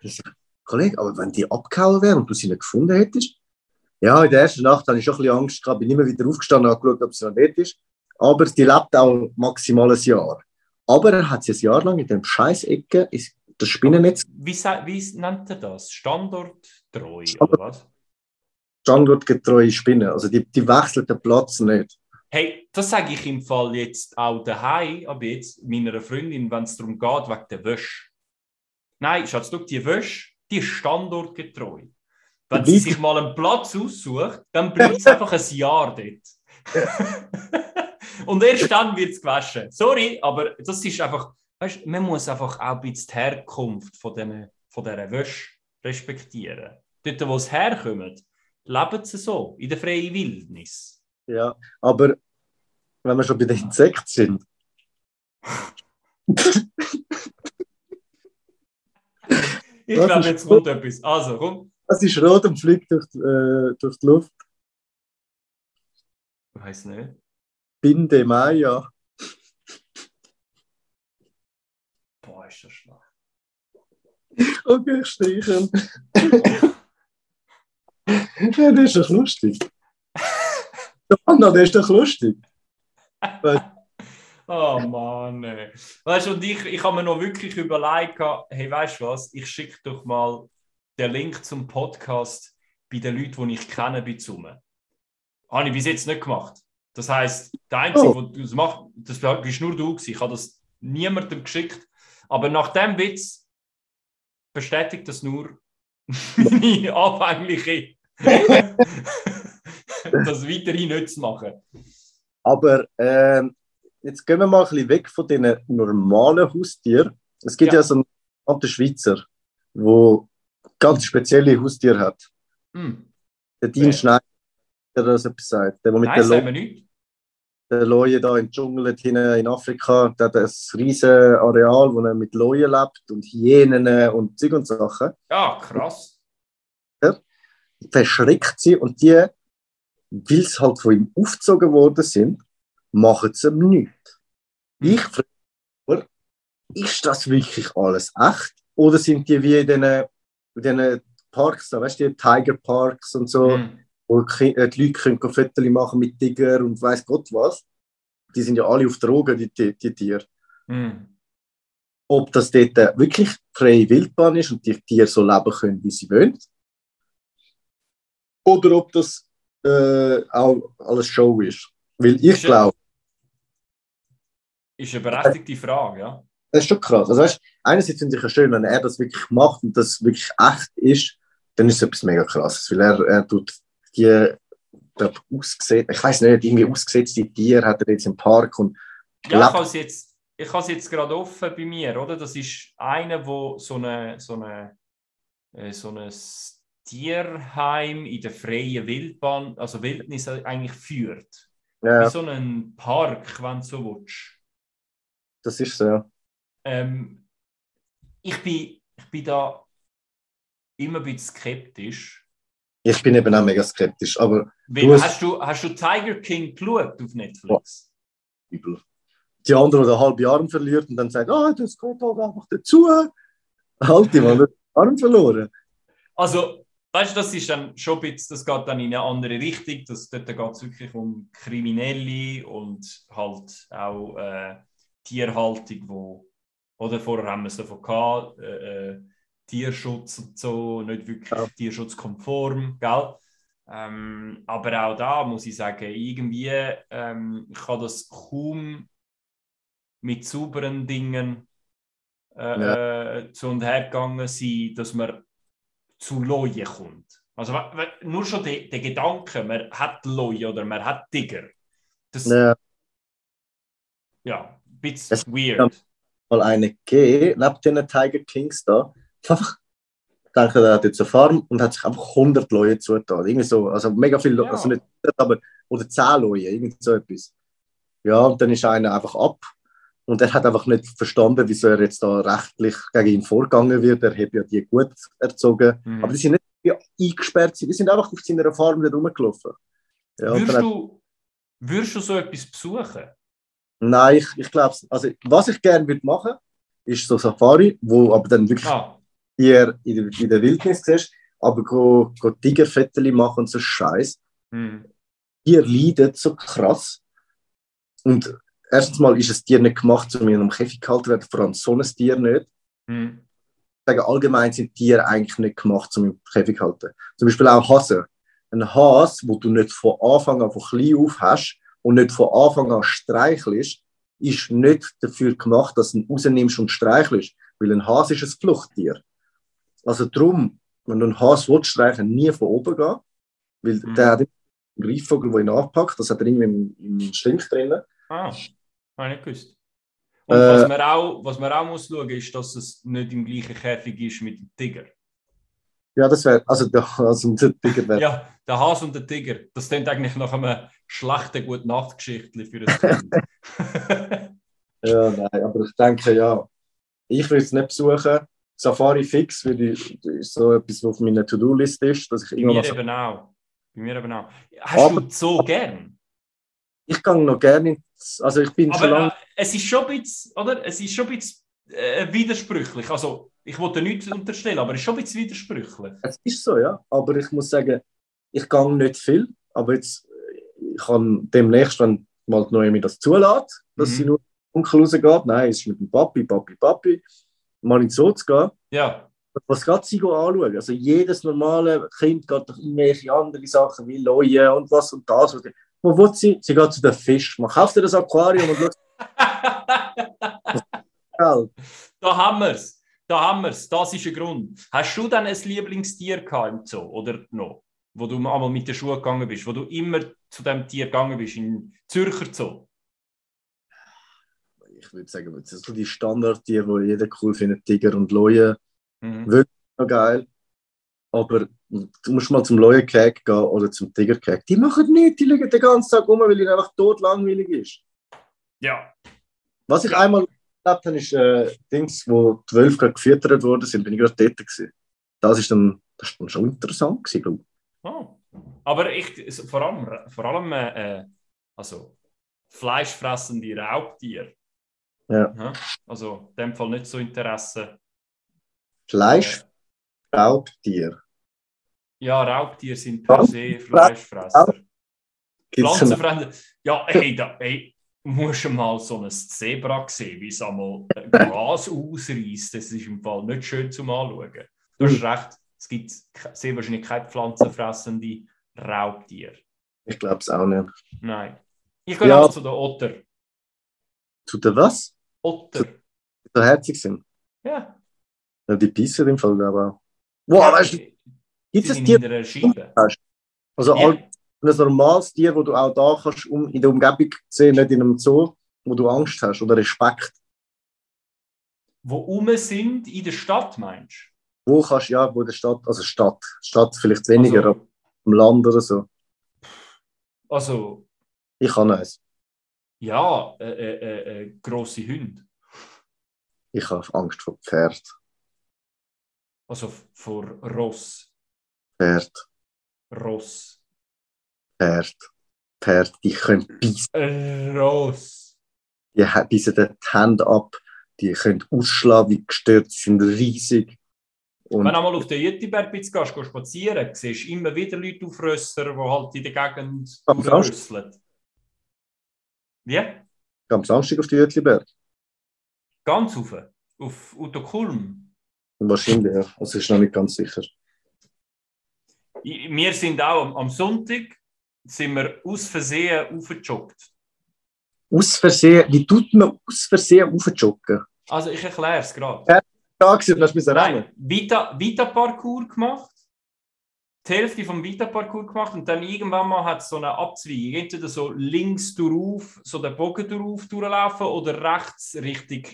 Ich sage, Kollege, aber wenn die abgehauen wäre und du sie nicht gefunden hättest, ja, in der ersten Nacht hatte ich schon ein bisschen Angst gehabt, bin immer wieder aufgestanden und geschaut, ob sie noch dort ist. Aber die lebt auch maximal ein Jahr. Aber er hat sie ein Jahr lang in dem scheiß Ecke, das Spinnennetz. Wie, wie nennt er das? Standorttreu oder was? Standortgetreue Spinnen. Also die, die wechselt den Platz nicht. Hey, das sage ich im Fall jetzt auch daheim, aber jetzt meiner Freundin, wenn es darum geht, wegen der Wäsche. Nein, Schatz, du, die Wäsche, die ist standortgetreu. Wenn sie sich mal einen Platz aussucht, dann bleibt es [LAUGHS] einfach ein Jahr dort. [LAUGHS] Und erst dann wird es gewaschen. Sorry, aber das ist einfach, weißt, man muss einfach auch ein bisschen die Herkunft von, dem, von dieser Wäsche respektieren. Dort, wo es herkommt, leben sie so, in der freien Wildnis. Ja, aber wenn wir schon bei den Insekten sind. ich glaube, jetzt kommt etwas. Also, komm. Es ist rot und fliegt durch, äh, durch die Luft. Ich weiß nicht. Binde Maya. Boah, ist das schlecht. Okay, streichen. [LAUGHS] ja, das ist doch lustig. Anna, das ist doch lustig. oh Mann. Ey. Weißt du, und ich, ich habe mir noch wirklich überlegt, hey, weißt du was, ich schicke doch mal den Link zum Podcast bei den Leuten, die ich kenne, bei Zoom. Habe ich bis jetzt nicht gemacht. Das heisst, der Einzige, oh. der das macht, das bist nur du gewesen. Ich habe das niemandem geschickt. Aber nach dem Witz bestätigt das nur [LAUGHS] meine anfängliche, [LAUGHS] [LAUGHS] das weiterhin nicht zu machen. Aber äh, jetzt gehen wir mal ein bisschen weg von den normalen Haustieren. Es gibt ja, ja so einen Schweizer, der ganz spezielle Haustiere hat. Hm. Der Dean Schneider, der das etwas sagt. Der, der mit Nein, der sagen wir nicht. Der Leue da im Dschungel in Afrika, der hat ein riesiges Areal, wo er mit Leuen lebt und Hyänen und Zeug und Sachen. Ja, krass. Ja, verschreckt sie und die, weil sie halt von ihm aufgezogen worden sind, machen sie ihm nichts. Hm. Ich frage, ist das wirklich alles echt? Oder sind die wie in diesen in diesen Parks, da, weißt du, die Tiger Parks und so, mhm. wo die, äh, die Leute können Fotos machen mit Tiger und weiß Gott was. Die sind ja alle auf Drogen, die, die, die Tiere. Mhm. Ob das dort äh, wirklich freie Wildbahn ist und die Tiere so leben können, wie sie wollen. Oder ob das äh, auch alles Show ist. Weil ich glaube. Ist eine berechtigte Frage, ja. Das ist schon krass. Also, weißt, einerseits finde ich es schön, wenn er das wirklich macht und das wirklich echt ist, dann ist es etwas mega krasses, weil er, er tut die glaub, ausgesetzt, ich weiß nicht, irgendwie ausgesetzte Tiere hat er jetzt im Park und ja, ich habe es jetzt, ich habe es jetzt gerade offen bei mir, oder? Das ist einer, wo so eine, so eine, äh, so ein Tierheim in der freien Wildbahn, also Wildnis eigentlich führt. Ja. Wie so ein Park, wenn du so willst. Das ist so, ja. Ähm, ich, bin, ich bin da immer ein bisschen skeptisch. Ich bin eben auch mega skeptisch, aber... Du hast, hast, du, hast du Tiger King geschaut auf Netflix? Übel. die andere, die den halben Arm verliert und dann sagt, ah, das geht halt einfach dazu. Halt, die haben den Arm verloren. Also, weißt du, das ist dann schon ein bisschen, das geht dann in eine andere Richtung. Das, dort geht es wirklich um Kriminelle und halt auch äh, Tierhaltung, wo, oder vorher haben wir es davon gehabt, äh, äh, Tierschutz und so, nicht wirklich ja. tierschutzkonform, gell? Ähm, aber auch da muss ich sagen, irgendwie ähm, kann das kaum mit sauberen Dingen äh, ja. äh, zu und her gegangen sein, dass man zu Leuen kommt. Also nur schon der de Gedanke, man hat Leuen oder man hat Tiger. Das, ja. ja, ein bisschen es weird. Mal eine gegeben, neben den Tiger Kings da. [LAUGHS] Einfach, denke, er hat jetzt eine Farm und hat sich einfach 100 Leute zugetan. Irgendwie so, also mega viele, ja. also nicht, aber, oder 10 Leute, irgendwie so etwas. Ja, und dann ist einer einfach ab und er hat einfach nicht verstanden, wieso er jetzt da rechtlich gegen ihn vorgegangen wird. Er hat ja die gut erzogen. Mhm. Aber die sind nicht eingesperrt, die sind einfach auf seiner Farm wieder rumgelaufen. Ja, würdest, du, würdest du so etwas besuchen? Nein, ich, ich glaube Also, was ich gerne würde machen, ist so Safari, wo aber dann wirklich ah. hier in der, in der Wildnis siehst, aber go, go Tigerfettel machen und so Scheiß. Mhm. Hier leidet so krass. Und erstens mal ist ein Tier nicht gemacht, um in einem Käfig gehalten zu werden, vor allem so ein Tier nicht. Mhm. Ich sage, allgemein sind Tiere eigentlich nicht gemacht, um im Käfig zu halten. Zum Beispiel auch Hase. Ein Hase, wo du nicht von Anfang an von klein auf hast und nicht von Anfang an streichelst, ist nicht dafür gemacht, dass du ihn rausnimmst und streichelst. Weil ein Hase ist ein Fluchttier. Also darum, wenn du einen Hase willst, streicheln, nie von oben gehen. Weil mhm. der hat einen Greifvogel, der ihn anpackt. Das hat er irgendwie im, im Instinkt drin. Ah. Habe ich nicht gewusst. Und äh, was, man auch, was man auch muss schauen, ist, dass es nicht im gleichen Käfig ist mit dem Tiger. Ja, das wäre, also der Hase und der Tiger wäre. ja, der Hase und der Tiger. Das klingt eigentlich nach einer schlechten gute Nachtgeschichte für ein Kind. [LAUGHS] [LAUGHS] ja, nein, aber ich denke, ja, ich würde es nicht besuchen. Safari fix würde ich, ist so etwas, was auf meiner To-Do-Liste ist. Dass ich Bei mir eben auch. Bei mir eben auch. Hast aber, du so gern? Ich gehe noch gerne also ich bin aber, lange... Äh, es ist schon ein bisschen, oder? Es ist schon ein bisschen äh, widersprüchlich. Also ich wollte nichts unterstellen, aber es ist schon ein bisschen widersprüchlich. Es ist so, ja. Aber ich muss sagen, ich gehe nicht viel, aber jetzt ich kann demnächst, wenn mal neu mir das zulässt, dass mhm. sie nur dunkel rausgeht, nein, es ist mit dem Papi, Papi, Papi, mal ins Zoo zu gehen. Ja. Was geht sie anschauen? Also jedes normale Kind geht doch irgendwelche andere Sachen wie Leuen und was und das. Wo will sie? Sie geht zu den Fisch. Man kauft ihr das Aquarium und schaut. [LAUGHS] da haben wir es. Da haben wir es. Das ist ein Grund. Hast du dann ein Lieblingstier gehabt im Zoo oder noch? Wo du einmal mit der Schuhe gegangen bist, wo du immer zu dem Tier gegangen bist, in Zürcher Zoo? Ich würde sagen, das sind so die Standardtiere, die jeder cool findet: Tiger und Leue. Mhm. Wirklich noch geil. Aber du musst mal zum Leuenkäg gehen oder zum Tigerkäg. Die machen nichts, die liegen den ganzen Tag rum, weil ihnen einfach tot langweilig ist. Ja. Was ich einmal erlebt habe, ist äh, Dings, wo zwölf gerade gefüttert worden sind, bin ich gerade dort gewesen. Das ist dann, das ist dann schon interessant gewesen, glaube ich. Oh. Aber ich, vor allem, vor allem äh, also fleischfressende Raubtiere. Ja. Also in dem Fall nicht so Interesse. Fleisch, äh, Raubtier. Ja, Raubtiere sind per se Fleischfresser. Pflanzenfresser. Ja, hey, da, hey, musst du mal so ein Zebra sehen, wie es einmal Gras ausreißt. Das ist im Fall nicht schön zum Anschauen. Du hast hm. recht, es gibt sehr wahrscheinlich keine pflanzenfressende Raubtiere. Ich glaube es auch nicht. Nein. Ich gehe ja. zu der Otter. Zu der was? Otter. Die so herzig sind. Ja. ja die beißen im Fall, aber. Wow, ja, weißt du, Gibt es Tiere, die Also ja. ein normales Tier, wo du auch da kannst, um in der Umgebung sehen, nicht in einem Zoo, wo du Angst hast oder Respekt. Wo um sind in der Stadt, meinst du? Wo kannst du, ja, wo der Stadt, also Stadt, Stadt vielleicht weniger, also, aber im Land oder so. Also. Ich kann eins. Ja, äh, äh, äh, äh grosse Hunde. Ich habe Angst vor Pferd. Also vor Ross. Pferd. Ross. Pferd. Pferd, die können beißen. Äh, Ross. die beißen die Hände ab, die können ausschlagen wie gestört, sind riesig. Und Wenn du einmal auf den Jütiberg gehst, gehst spazieren, siehst du immer wieder Leute auf Rösser, die halt in der Gegend durchrüsseln. Wie? am Samstag auf den Jütliberg. Ganz rauf. Auf Uto Kulm. Wahrscheinlich, ja. Also ist noch nicht ganz sicher. Wir sind auch am, Sonntag sind wir aus Versehen aufgejoggt. Aus Versehen, wie tut man aus Versehen aufjoggen? Also ich erkläre es gerade. Da gewesen, du müssen rennen. Nein, Vita, Vita Parcours gemacht. Die Hälfte vom Vita Parcours gemacht und dann irgendwann mal hat es so eine Abzweigung. Entweder so links durchauf, so den Bogen durchauf durchlaufen oder rechts Richtung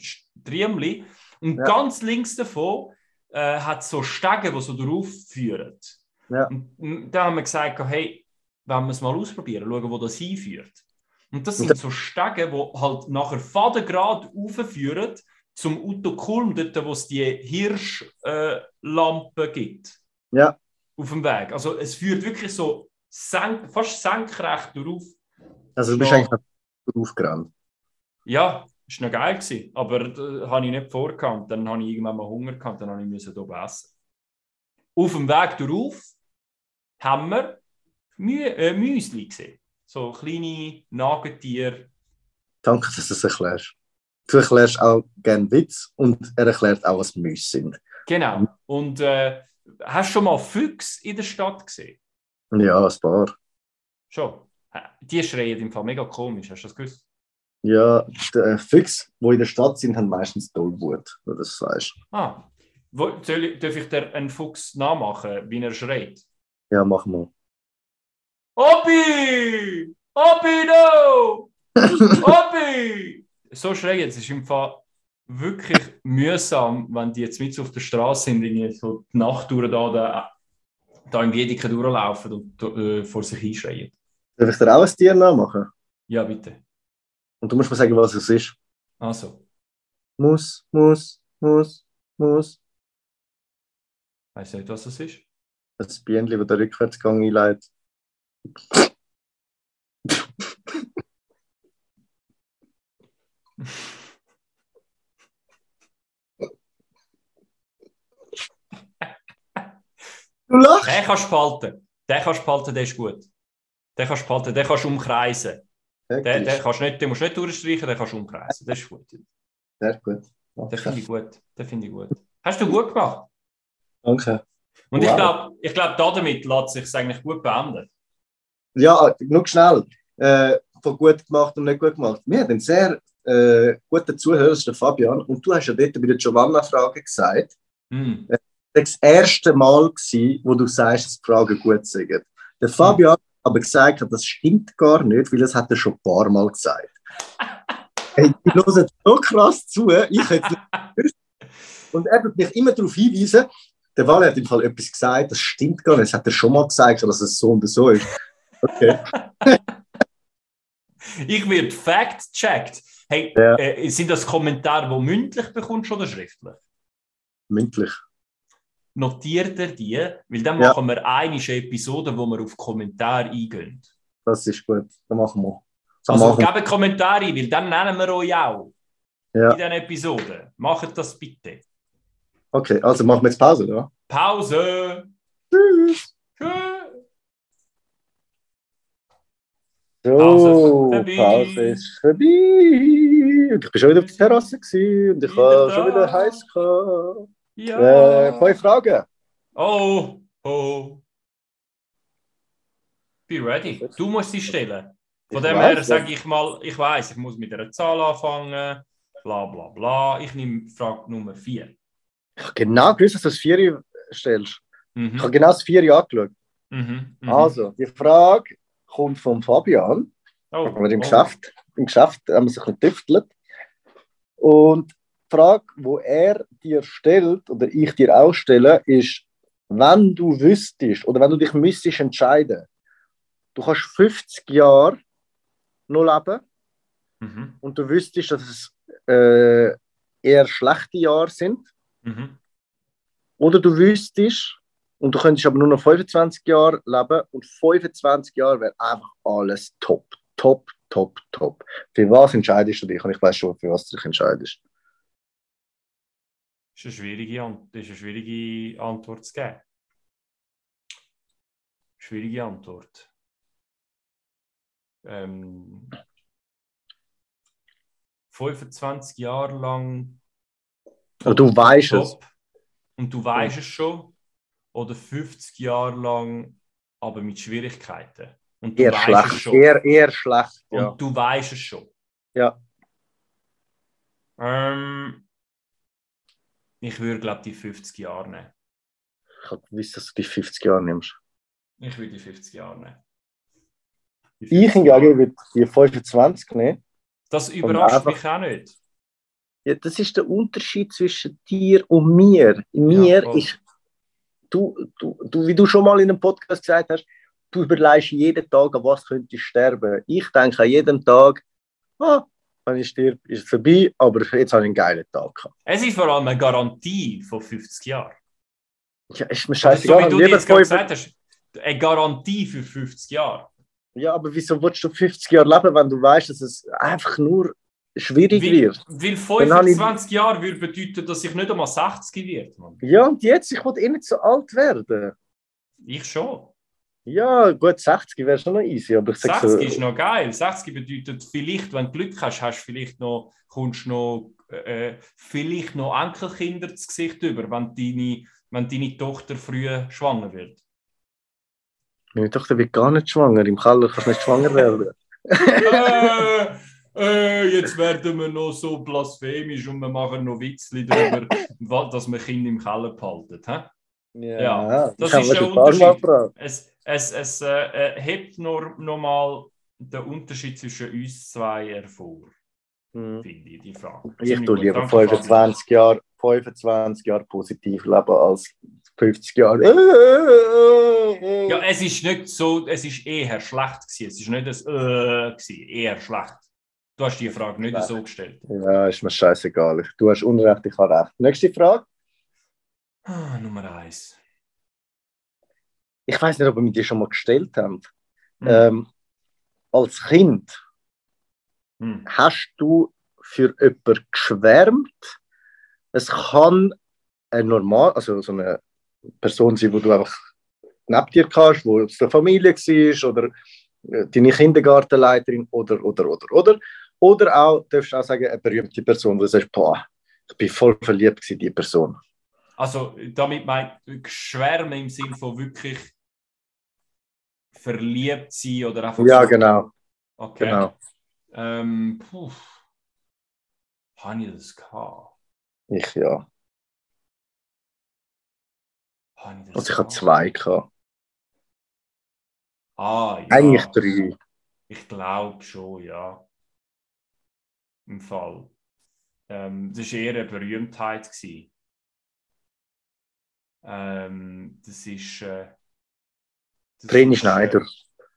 Triemli. Und Ja. ganz links davon äh, hat es so Stege, die so durchauf führen. Ja. Und, da haben wir gesagt, hey, wollen wir es mal ausprobieren, schauen, wo das hinführt. Und das Und sind so Stege, die halt nachher fadengrad raufführen zum Uto Kulm, dort, wo es die Hirschlampe äh, gibt Ja, auf dem Weg. Also es führt wirklich so senk, fast senkrecht durch. also du bist eigentlich noch aufgerannt. Ja, ist noch geil gewesen, aber das habe ich nicht vorgehabt. Dann habe ich irgendwann mal Hunger gehabt, dann habe ich müssen oben essen. Auf dem Weg durch haben wir Mü äh, Müsli gesehen. So kleine Nagetiere. Danke, dass du es erklärst. Du erklärst auch gerne Witz und er erklärt auch, was Müsse sind. Genau. Und äh, hast du schon mal Füchse in der Stadt gesehen? Ja, ein paar. Schon. Die schreien im Fall mega komisch, hast du das gewusst? Ja, die äh, Füchse, die in der Stadt sind, haben meistens Tollwut, wenn du das sagst. Ah. Soll ich, darf ich dir einen Fuchs nachmachen, wie er schreit? Ja, mach mal. Obi! Obi, no! [LAUGHS] Obi! So schreien, es ist im Fall wirklich mühsam, wenn die jetzt mit auf der Straße sind, irgendwie so die Nacht durch da, da, da im Wiedeke durchlaufen und äh, vor sich hinschreien. Darf ich dir auch ein Tier nachmachen? Ja, bitte. Und du musst mir sagen, was es ist. Also, Muss, muss, muss, muss. Weißt du nicht, was das ist? Das Bienchen, das den Rückwärtsgang einleitet. Du lachst? Den kannst du falten. Den kannst du falten, der ist gut. Den kannst du falten, den kannst du umkreisen. Den, den, kannst du nicht, den musst du nicht durchstreichen, den kannst du umkreisen. Das ist gut. Sehr gut. Den finde ich gut. Den finde ich gut. Hast du gut gemacht? Danke. Und ich Wow. glaube, ich glaub, damit lässt sich eigentlich gut beenden. Ja, nur schnell. Äh, von gut gemacht und nicht gut gemacht. Wir haben einen sehr äh, guten Zuhörer, der Fabian. Und du hast ja dort bei der Giovanna-Frage gesagt, Hm. das war das erste Mal, gewesen, wo du sagst, dass die Fragen gut sind. Der Fabian hat aber gesagt, das stimmt gar nicht, weil das hat er schon ein paar Mal gesagt. [LAUGHS] hey, ich höre so krass zu, ich hätte es nicht gewusst. Und er wird mich immer darauf hinweisen, der Walle hat im Fall etwas gesagt, das stimmt gar nicht, das hat er schon mal gesagt, dass es so und so ist. Okay. [LAUGHS] Ich werde fact-checked. Hey, Ja. äh, sind das Kommentare, die mündlich bekommst oder schriftlich? Mündlich. Notiert er die, weil dann Ja. machen wir eine Episode, wo wir auf Kommentare eingehen. Das ist gut. Dann machen wir. Dann Also machen gebt Kommentare, weil dann nennen wir euch auch Ja. in diesen Episoden. Macht das bitte. Okay, also machen wir jetzt Pause, oder? Pause! Tschüss. Tschüss! So, Pause vorbei. ist vorbei. Und ich bin schon wieder auf der Terrasse und ich da. schon wieder heiß gehabt. Ja! Äh, fünf Fragen. Oh, oh. Be ready. Du musst sie stellen. Von Ich dem her sage ich mal, ich weiß, ich muss mit einer Zahl anfangen. Bla bla bla. Ich nehme Frage Nummer 4. Ich habe genau gewusst, dass du das Vieri stellst. Mhm. Ich habe genau das Vieri angeschaut. Mhm. Mhm. Also, die Frage kommt von Fabian. oh, Aber im oh. Geschäft, im Geschäft haben wir sich ein bisschen. Und die Frage, die er dir stellt oder ich dir auch stelle, ist, wenn du wüsstest oder wenn du dich müsstest entscheiden, du kannst 50 Jahre noch leben Mhm. und du wüsstest, dass es äh, eher schlechte Jahre sind, Mhm. oder du wüsstest und du könntest aber nur noch 25 Jahre leben und 25 Jahre wäre einfach alles top, top, top, top. Für was entscheidest du dich? Und ich weiß schon, für was du dich entscheidest. Das ist eine schwierige, An das ist eine schwierige Antwort zu geben. Schwierige Antwort. Ähm, 25 Jahre lang. Und du weißt es. Und du weißt es schon. Oder 50 Jahre lang, aber mit Schwierigkeiten. Und du Eher weißt schlecht. es schon. Eher, eher schlecht, Und ja. du weißt es schon. Ja. Ähm, ich würde, glaube die 50 Jahre nehmen. Ich habe gewusst, dass du die 50 Jahre nimmst. Ich würde die 50 Jahre nehmen. Die Ich 50 hingegen würde die 25 nehmen. Das überrascht mich auch nicht. Ja, das ist der Unterschied zwischen dir und mir. Mir voll. ist, du, du, du, wie du schon mal in einem Podcast gesagt hast, du überlegst jeden Tag, an was könnte ich sterben. Ich denke an jeden Tag, ah, wenn ich sterbe, ist es vorbei, aber jetzt habe ich einen geilen Tag gehabt. Es ist vor allem eine Garantie von 50 Jahren. Ja, ist mir so scheißegal. wie du jetzt gerade 5 gesagt hast, eine Garantie für 50 Jahre. ja, aber wieso willst du 50 Jahre leben, wenn du weißt, dass es einfach nur schwierig Weil, wird? weil Dann habe ich- 25 Jahre würde bedeuten, dass ich nicht einmal 60 werde. Mann. Ja, und jetzt, ich will eh nicht so alt werden. Ich schon. Ja, gut, 60 wäre schon noch easy, aber ich sag 60 so, ist noch geil. 60 bedeutet vielleicht, wenn du Glück hast, hast du vielleicht noch, kommst noch, äh, vielleicht noch Enkelkinder ins Gesicht über, wenn deine, wenn deine Tochter früh schwanger wird. meine Tochter wird gar nicht schwanger. Im Keller kannst du nicht schwanger werden. [LAUGHS] äh, äh, jetzt werden wir noch so blasphemisch und wir machen noch Witzli darüber, [LAUGHS] dass wir Kinder im Keller behalten. Hä? Ja, das ich habe ist der Unterschied. Es, es, es äh, äh, hebt noch, noch mal den Unterschied zwischen uns zwei hervor, Hm. finde ich, die Frage. Ich tue lieber Danke, Fabi. 25 Jahre, 25 Jahre positiv leben als 50 Jahre. Ja, es ist nicht so, es ist eher schlecht gewesen. Es ist nicht das äh, gewesen, eher schlecht. Du hast die Frage nicht Schlecht. so gestellt. Ja, ist mir scheißegal. Du hast Unrecht, ich habe Recht. Nächste Frage. Ah, Nummer eins. Ich weiß nicht, ob wir die schon mal gestellt haben. Hm. Ähm, als Kind Hm. hast du für jemanden geschwärmt? Es kann ein normal, also so eine Person sein, wo du einfach neben dir kannst, wo es der Familie war oder äh, deine Kindergartenleiterin oder, oder, oder, oder. Oder auch, darfst du auch sagen, eine berühmte Person, wo du sagst, boah, ich bin voll verliebt in die Person. Also, damit meint Schwärme im Sinn von wirklich verliebt sein oder einfach. Ja, genau. Okay. genau. Ähm, puh. Habe ich das gehabt? Ich ja. Habe ich das Also ich habe zwei gehabt. Ah, ja. Eigentlich drei. Ich glaube schon, ja. Im Fall. Ähm, das war eher eine Berühmtheit. Gewesen. Ähm, das ist. Äh, das Vreni ist, Schneider. Äh,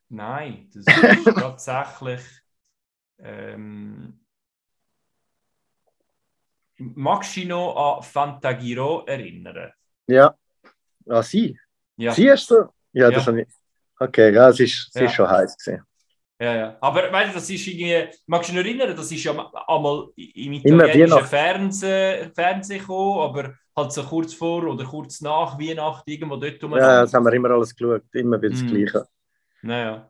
nein, das ist [LAUGHS] tatsächlich. Ähm, magst du noch an Fantagiro erinnern? Ja. Ah, sie? Ja. Sie hast du? Ja, das Ja. habe ich. Okay, ja, es ist, sie Ja. ist schon heiß gewesen. Ja, ja. Aber weißt du, das ist irgendwie, magst du dich noch erinnern, das ist ja einmal im italienischen. Fernsehen, Fernsehen gekommen, aber halt so kurz vor oder kurz nach Weihnachten irgendwo dort rum. Ja, das haben wir immer alles geschaut. Immer wieder das Mhm. Gleiche. Naja.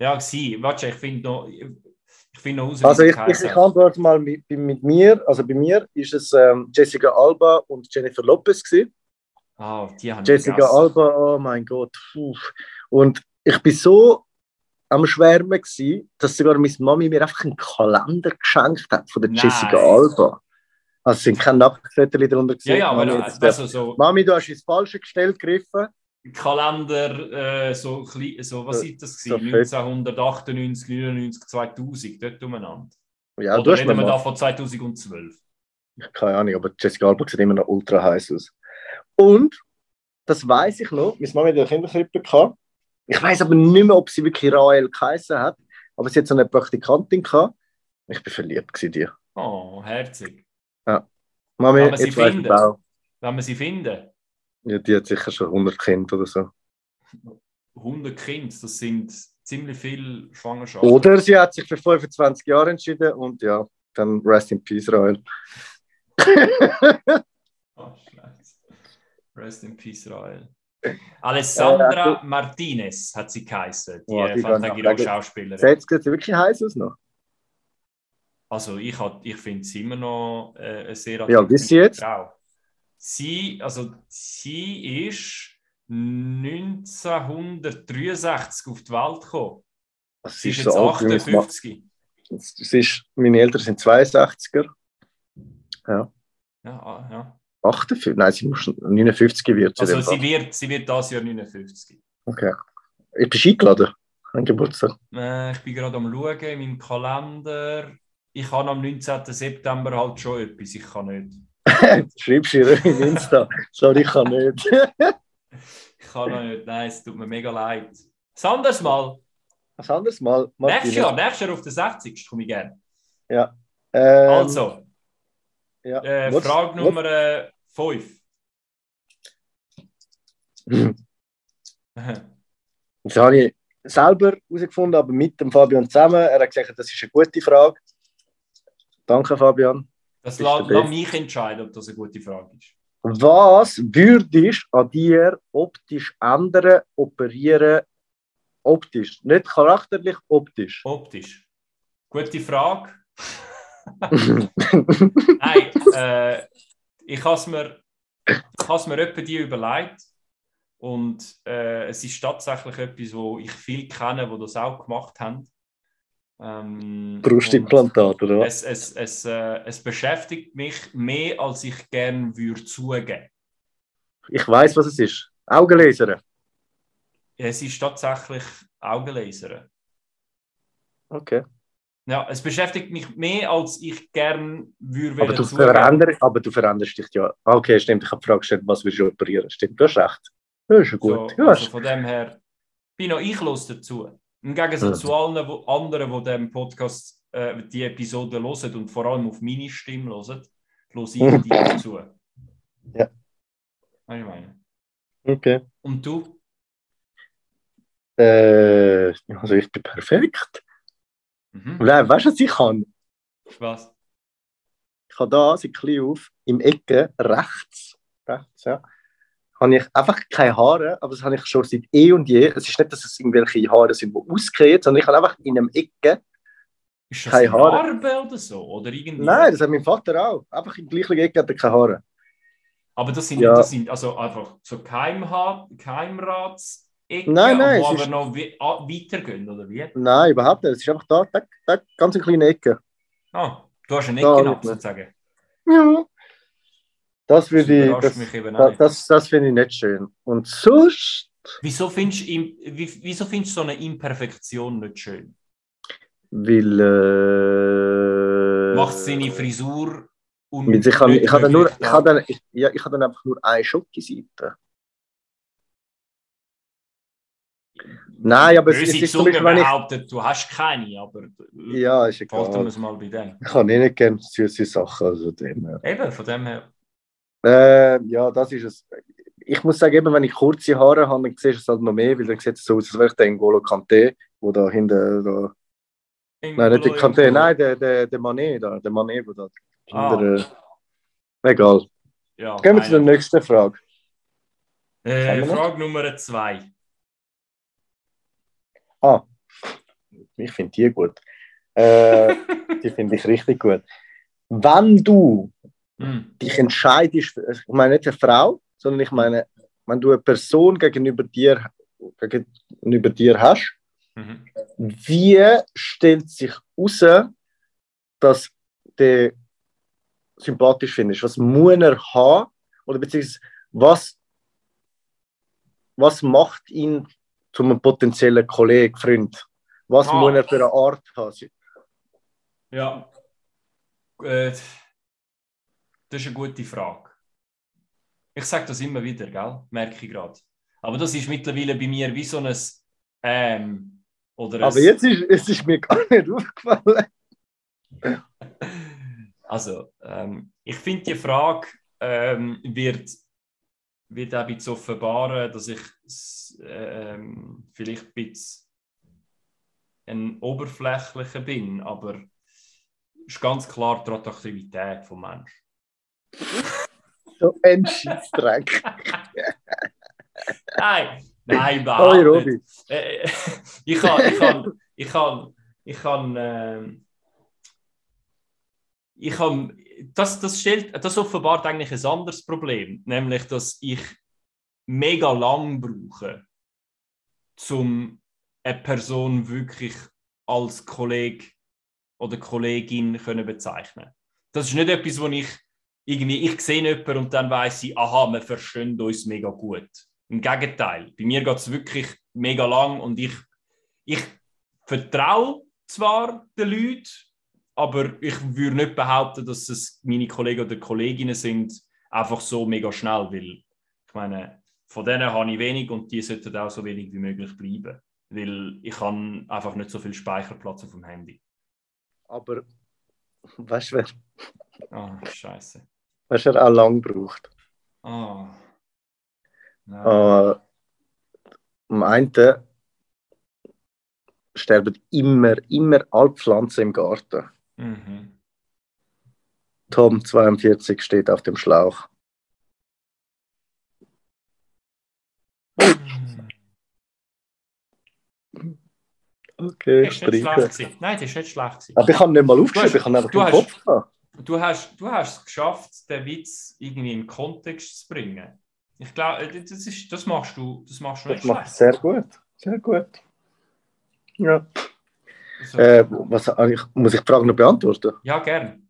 Ja, gsi. Warte, ich finde noch, ich finde noch Also ich, ich, ich antworte mal mit, mit mir. Also bei mir ist es ähm, Jessica Alba und Jennifer Lopez gewesen. Ah, die haben Jessica. Alba, oh mein Gott. Puh. Und ich bin so am Schwärmen gewesen, dass sogar meine Mami mir einfach einen Kalender geschenkt hat von der Nein. Jessica Alba. Also sind keine Nacktfotos darunter Ja, ja, aber Mami, gesagt, also so Mami, du hast ins Falsche gestellt, gegriffen. Kalender, äh, so, so, was So- ist das so gewesen? fett. 1998, 99, 2000, dort umeinander. Ja, du Oder hast reden wir da von 2012? keine Ahnung, aber Jessica Alba sieht immer noch ultra heiß aus. Und, das weiß ich noch, meine Mami hat eine Kinderkrippe gehabt. Ich weiß aber nicht mehr, ob sie wirklich Rael geheißen hat, aber sie hat so eine Praktikantin gehabt. Ich bin verliebt gewesen in die. Oh, herzig. Mami, Kann man sie finden? Wenn wir sie finden, Ja, die hat sicher schon 100 Kinder oder so. 100 Kinder, das sind ziemlich viel Schwangerschaft. Oder sie hat sich für 25 Jahre entschieden und ja, dann Rest in Peace, Rael. Oh, Scheiße. Rest in Peace, Rael. Alessandra Äh, Martinez hat sie geheißen, die Boah, oh, die kann- Schauspielerin. Sieht es wirklich heiß aus noch? Also ich, hat- ich finde sie immer noch äh, eine sehr sie jetzt? Frau. Sie, also sie ist 1963 auf die Welt gekommen. Also, Sie ist ist jetzt so alt wie mein Mann. 58. Sie ist, meine Eltern sind 62er. Ja, ah, ja. 58? Nein, sie muss 59 wird. Also sie wird, sie wird das Jahr 59. Okay. Ich bin eingeladen. An Geburtstag. Äh, ich bin gerade am Schauen in meinem Kalender. Ich habe am 19. September halt schon etwas. Ich kann nicht. [LAUGHS] Schreibst du ihr in Insta. Sorry, ich kann nicht. [LAUGHS] Ich kann noch nicht. Nein, es tut mir mega leid. Das anderes Mal. Was anderes Mal. Nächstes Jahr, nächstes Jahr auf der 60. komme ich gerne. Ja. Ähm, Also, ja. äh, Was- Frage Nummer 5. [CLEARS THROAT] Das habe ich selber herausgefunden, aber mit dem Fabian zusammen. Er hat gesagt, das ist eine gute Frage. Danke, Fabian. Das lass mich entscheiden, ob das eine gute Frage ist. Was würdest du an dir optisch ändern, operieren? Optisch. Nicht charakterlich, optisch. Optisch. Gute Frage. [LAUGHS] Nein, [LAUGHS] äh, ich habe es mir, ich has mir etwa die überlegt. Und äh, es ist tatsächlich etwas, wo ich viel kenne, wo das auch gemacht haben. Ähm, Brustimplantat, oder was? Es, es, es, äh, es beschäftigt mich mehr, als ich gerne würde zugeben. Ich weiß, was es ist. Augenlaser. Es ist tatsächlich Augenlaser. Okay. Ja, es beschäftigt mich mehr, als ich gerne würde Aber du, veränderst, aber du veränderst dich ja. Ah, Okay, stimmt. Ich habe die Frage gestellt, was willst du operieren? Stimmt, du hast recht. Das ist ja gut. So, ja, also von dem her bin auch ich los dazu. Im Gegensatz Ja. zu allen wo, anderen, die dem Podcast äh, die Episode hören und vor allem auf meine Stimme hören, los ich dir [LAUGHS] dazu. Ja. Was ich meine. okay. Und du? Äh, also ich bin perfekt. Mhm. Nein, weißt du, was ich kann? Was? Ich habe da, sieht klein auf, im Ecke rechts, rechts, ja, habe ich einfach keine Haare, aber das habe ich schon seit eh und je. Es ist nicht, dass es irgendwelche Haare sind, die ausgehen, sondern ich habe einfach in einem Ecke. Ist das Keine eine Haare. Narbe oder so? Oder irgendwie? Nein, das hat mein Vater auch. Einfach im gleichen Ecke hat er keine Haare. Aber das sind, Ja. das sind also einfach so Keimha Keimrats Nein, nein, wo aber ist- noch we ah, weitergehen, oder wie? Nein, überhaupt nicht. Es ist einfach da, da, da ganz eine kleine Ecke. Ah, du hast eine Da Ecke ab, mehr. sozusagen. Ja. Das Das würde ich, das, mich eben auch das, nicht. das, das finde ich nicht schön. Und sonst, Wieso findest du wieso findest so eine Imperfektion nicht schön? weil. Äh, Macht seine Frisur und Ich habe ich habe dann nur, ich habe dann dann, ich, ja, ich habe dann einfach nur eine Schokoseite. Nein, aber es, es ist zum Zunge Beispiel, wenn ich, behauptet, du hast keine, aber ja, ist halten wir egal. es mal bei dem. Ich habe eh nicht gerne süße Sachen, also dem. her. Eben, von dem her. Äh, ja, das ist es. Ich muss sagen, eben, wenn ich kurze Haare habe, dann siehst du es halt noch mehr, weil dann sieht es so aus, als wäre ich der N'Golo Kanté, wo da hinten, da, nein, nicht der Kanté, nein, der, der, der Mané da, der Mané, wo da Ah. hinter, äh, egal. Ja, Gehen wir zu der nächsten Frage. Äh? Frage Nummer zwei. Ah, ich finde die gut. Äh, [LAUGHS] die finde ich richtig gut. Wenn du Hm. dich entscheidest, ich meine nicht eine Frau, sondern ich meine, wenn du eine Person gegenüber dir, gegenüber dir hast, Mhm. wie stellt sich heraus, dass du sympathisch findest? Was muss er haben? Oder beziehungsweise was, was macht ihn zu einem potenziellen Kollegen, Freund? Was Ah. muss er für eine Art haben? Ja. Äh, das ist eine gute Frage. Ich sage das immer wieder, gell? merke ich gerade. Aber das ist mittlerweile bei mir wie so ein ähm, oder ein, Aber jetzt ist, es ist mir gar nicht aufgefallen. Also, ähm, ich finde, die Frage ähm, wird, wird auch ein bisschen offenbaren, dass ich ähm, vielleicht ein bisschen ein oberflächlicher bin, aber es ist ganz klar die Attraktivität des Menschen. [LAUGHS] So ein Scheißdreck. [LAUGHS] nein, nein, Hoi, Robi. Äh, [LAUGHS] ich kann, ich kann, ich kann, ich kann, äh, ich kann, das, das stellt, das offenbart eigentlich ein anderes Problem, nämlich, dass ich mega lang brauche, um eine Person wirklich als Kollege oder Kollegin können bezeichnen. Das ist nicht etwas, wo ich irgendwie, ich sehe jemanden und dann weiß ich, aha, wir verstehen uns mega gut. Im Gegenteil, bei mir geht es wirklich mega lang und ich, ich vertraue zwar den Leuten, aber ich würde nicht behaupten, dass es meine Kollegen oder Kolleginnen sind, einfach so mega schnell, weil ich meine, von denen habe ich wenig und die sollten auch so wenig wie möglich bleiben, weil ich habe einfach nicht so viel Speicherplatz auf dem Handy. Aber weißt du, wer? Ah, oh, scheiße. Weißt du, wer auch lang braucht? Ah. Oh. Am einen sterben immer, immer alle Pflanzen im Garten. Mhm. Tom 42 steht auf dem Schlauch. Okay, Das ist nicht. Nein, das ist nicht schlecht. gewesen. Aber ich habe nicht mal aufgeschrieben, ich habe einfach hast- Kopf gehabt. Du hast, du hast es geschafft, den Witz irgendwie in den Kontext zu bringen. Ich glaube, das, ist, das machst du, das machst du Das nicht macht schlecht. sehr gut. Sehr gut. Ja. Also, Äh, was, muss ich die Frage noch beantworten? ja, gern.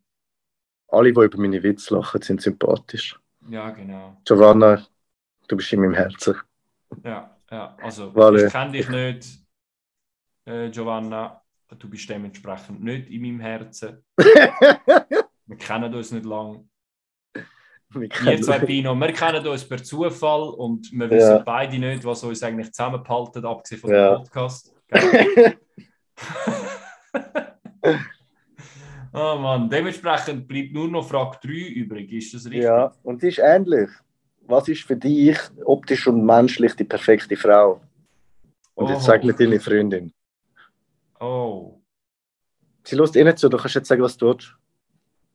Alle, die über meine Witze lachen, sind sympathisch. Ja, genau. Giovanna, du bist in meinem Herzen. Ja, ja. Also, Vale. ich kenne dich nicht, äh, Giovanna. Du bist dementsprechend nicht in meinem Herzen. [LAUGHS] Wir kennen uns nicht lang. Wir Wir zwei Pino, wir kennen uns per Zufall und wir wissen Ja. beide nicht, was uns eigentlich zusammenhalten, abgesehen von Ja. dem Podcast. [LAUGHS] [LAUGHS] Oh Mann, dementsprechend bleibt nur noch Frage 3 übrig, ist das richtig? Ja, und die ist ähnlich. Was ist für dich optisch und menschlich die perfekte Frau? Und jetzt Oh. sag mir deine Freundin. Oh. Sie lässt eh nicht zu, du kannst jetzt sagen, was du willst.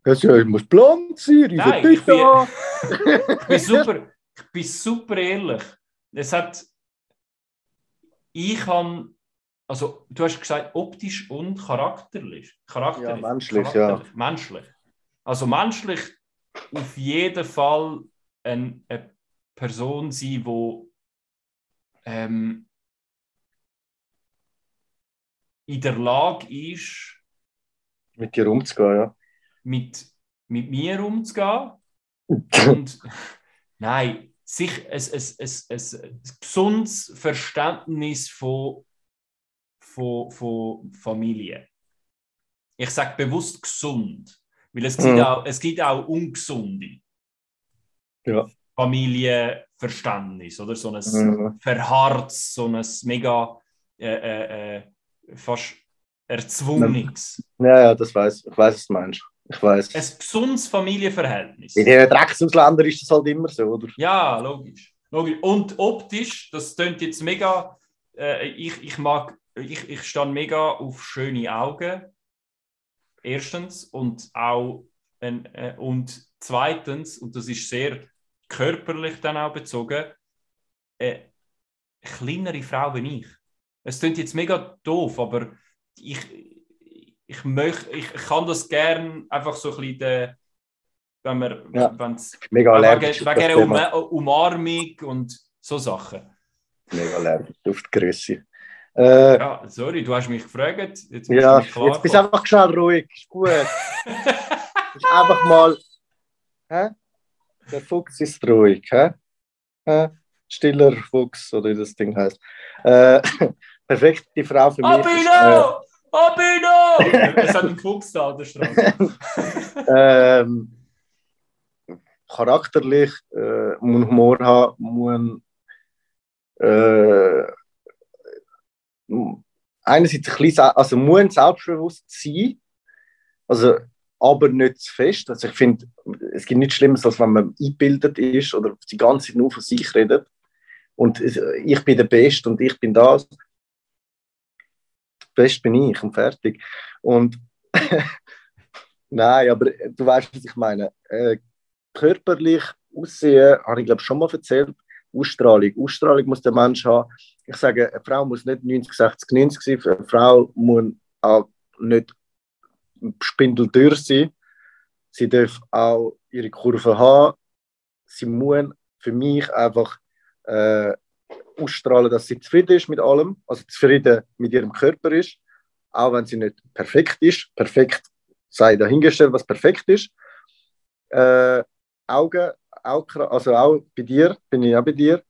Ja, sie muss blond sein, riesen Nein, ich bin-. [LAUGHS] Ich bin super, ich bin super ehrlich. Es hat. Ich habe. Also, du hast gesagt, optisch und charakterlich. charakterlich Ja, menschlich, charakterlich, Menschlich. Also, menschlich auf jeden Fall ein, eine Person sein, die ähm, in der Lage ist, Mit dir umzugehen, ja. mit, mit mir umzugehen. [LAUGHS] Und nein, sich ein, ein, ein, ein, ein gesundes Verständnis von, von, von Familie. Ich sage bewusst gesund, weil es gibt, Mhm. auch, es gibt auch ungesunde Ja. Familienverständnis, oder? So ein Mhm. verharrtes, so ein mega äh, äh, äh, fast erzwungenes. Ja, ja, das weiß ich. weiß, was du meinst. Ich weiß. Ein gesundes Familienverhältnis. In den Drecksausländern ist das halt immer so, oder? Ja, logisch. logisch. Und optisch, das klingt jetzt mega. Äh, ich, ich mag, ich, ich stehe mega auf schöne Augen. Erstens. Und auch ein, äh, und zweitens, und das ist sehr körperlich dann auch bezogen, äh, eine kleinere Frau wie ich. Es klingt jetzt mega doof, aber ich, ich, möcht, ich kann das gern einfach so ein bisschen, wenn man, Ja. wenn's, Mega allergisch. wegen, wegen einer um Umarmung und so Sachen. Mega allergisch auf die Größe. Äh, Ja, sorry, du hast mich gefragt. Jetzt ja, du jetzt bist du einfach schnell ruhig. Ist gut. [LAUGHS] ist einfach mal. Hä? Der Fuchs ist ruhig. Hä? Hä? Stiller Fuchs, oder wie das Ding heißt. Äh, [LAUGHS] perfekte Frau für mich. ist, äh, Abino! Abino! [LAUGHS] Es hat einen Fuchs da an der Straße. ähm, charakterlich, äh, muss Humor haben, muss äh, einerseits ein bisschen, also muss selbstbewusst sein, also aber nicht zu fest. Also ich finde, es gibt nichts Schlimmes, als wenn man eingebildet ist oder die ganze Zeit nur von sich redet und ich bin der Beste und ich bin das. Best bin ich und fertig. Und [LAUGHS] nein, aber du weißt, was ich meine. Äh, körperlich aussehen, habe ich glaube schon mal erzählt. Ausstrahlung. Ausstrahlung muss der Mensch haben. Ich sage, eine Frau muss nicht 90, 60, 90 sein. Eine Frau muss auch nicht spindeldürr sein. Sie darf auch ihre Kurve haben. Sie muss für mich einfach äh, ausstrahlen, dass sie zufrieden ist mit allem, also zufrieden mit ihrem Körper ist, auch wenn sie nicht perfekt ist. Perfekt sei dahingestellt, was perfekt ist. Äh, Augen, auch, also auch bei dir, bin ich auch bei dir.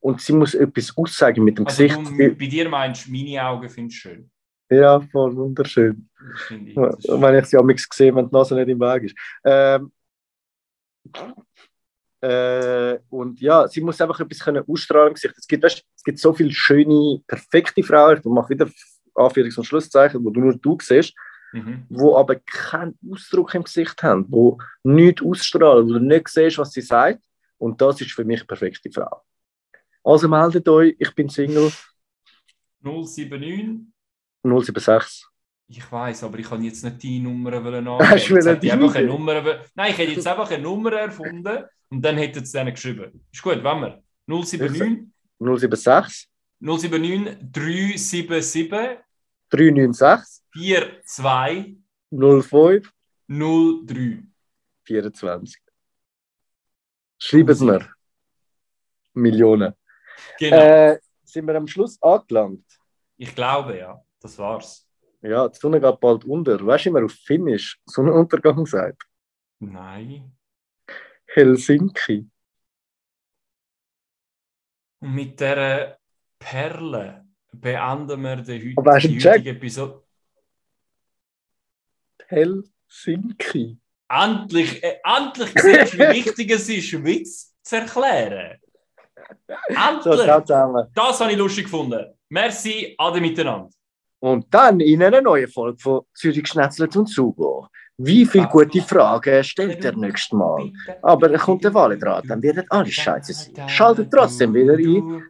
Und sie muss etwas aussagen mit dem Also Gesicht. du, bei dir meinst du, meine Augen findest du schön. Ja, voll wunderschön. Finde ich. Wenn ich sie am sehe, wenn die Nase nicht im Weg ist. Ähm, äh, und ja, sie muss einfach etwas können ausstrahlen im Gesicht. Es gibt, weißt, es gibt so viele schöne, perfekte Frauen, ich mache wieder Anführungs- und Schlusszeichen, wo du nur du siehst, Mhm. wo aber keinen Ausdruck im Gesicht haben, wo nichts ausstrahlen, wo du nicht siehst, was sie sagt. Und das ist für mich eine perfekte Frau. Also meldet euch, ich bin Single 079. 076. Ich weiß, aber ich kann jetzt nicht die Nummer wollen [LAUGHS] Hast du angeben. Jetzt hätte ich einfach eine? Nummer. Nein, ich hätte jetzt einfach eine Nummer erfunden und dann hätte es denen geschrieben. Ist gut, wenn wir. 079 076 079 377 396 42 05 03. 24. Schreiben Sie mir. Millionen. Genau. Äh, sind wir am Schluss angelangt? Ich glaube, ja. Das war's. Ja, die Sonne geht bald unter. Weißt du, wie man auf Finnisch Sonnenuntergang sagt? Nein. Helsinki. Und mit dieser Perle beenden wir die Aber heutige, du die heutige Episode. Helsinki. Endlich, äh, endlich siehst du, wie wichtig es ist, Witz zu erklären. So, Endlich! zusammen. Das habe ich lustig gefunden. Merci, ade miteinander. Und dann in einer neuen Folge von Zürich Schnetzelt und Sugo. Wie viele gute Fragen stellt er nächstes Mal? Aber er kommt der Wahl dran, dann wird alles scheiße sein. Schaltet trotzdem wieder ein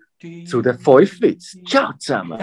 zu den 5 Witz. Ciao zusammen.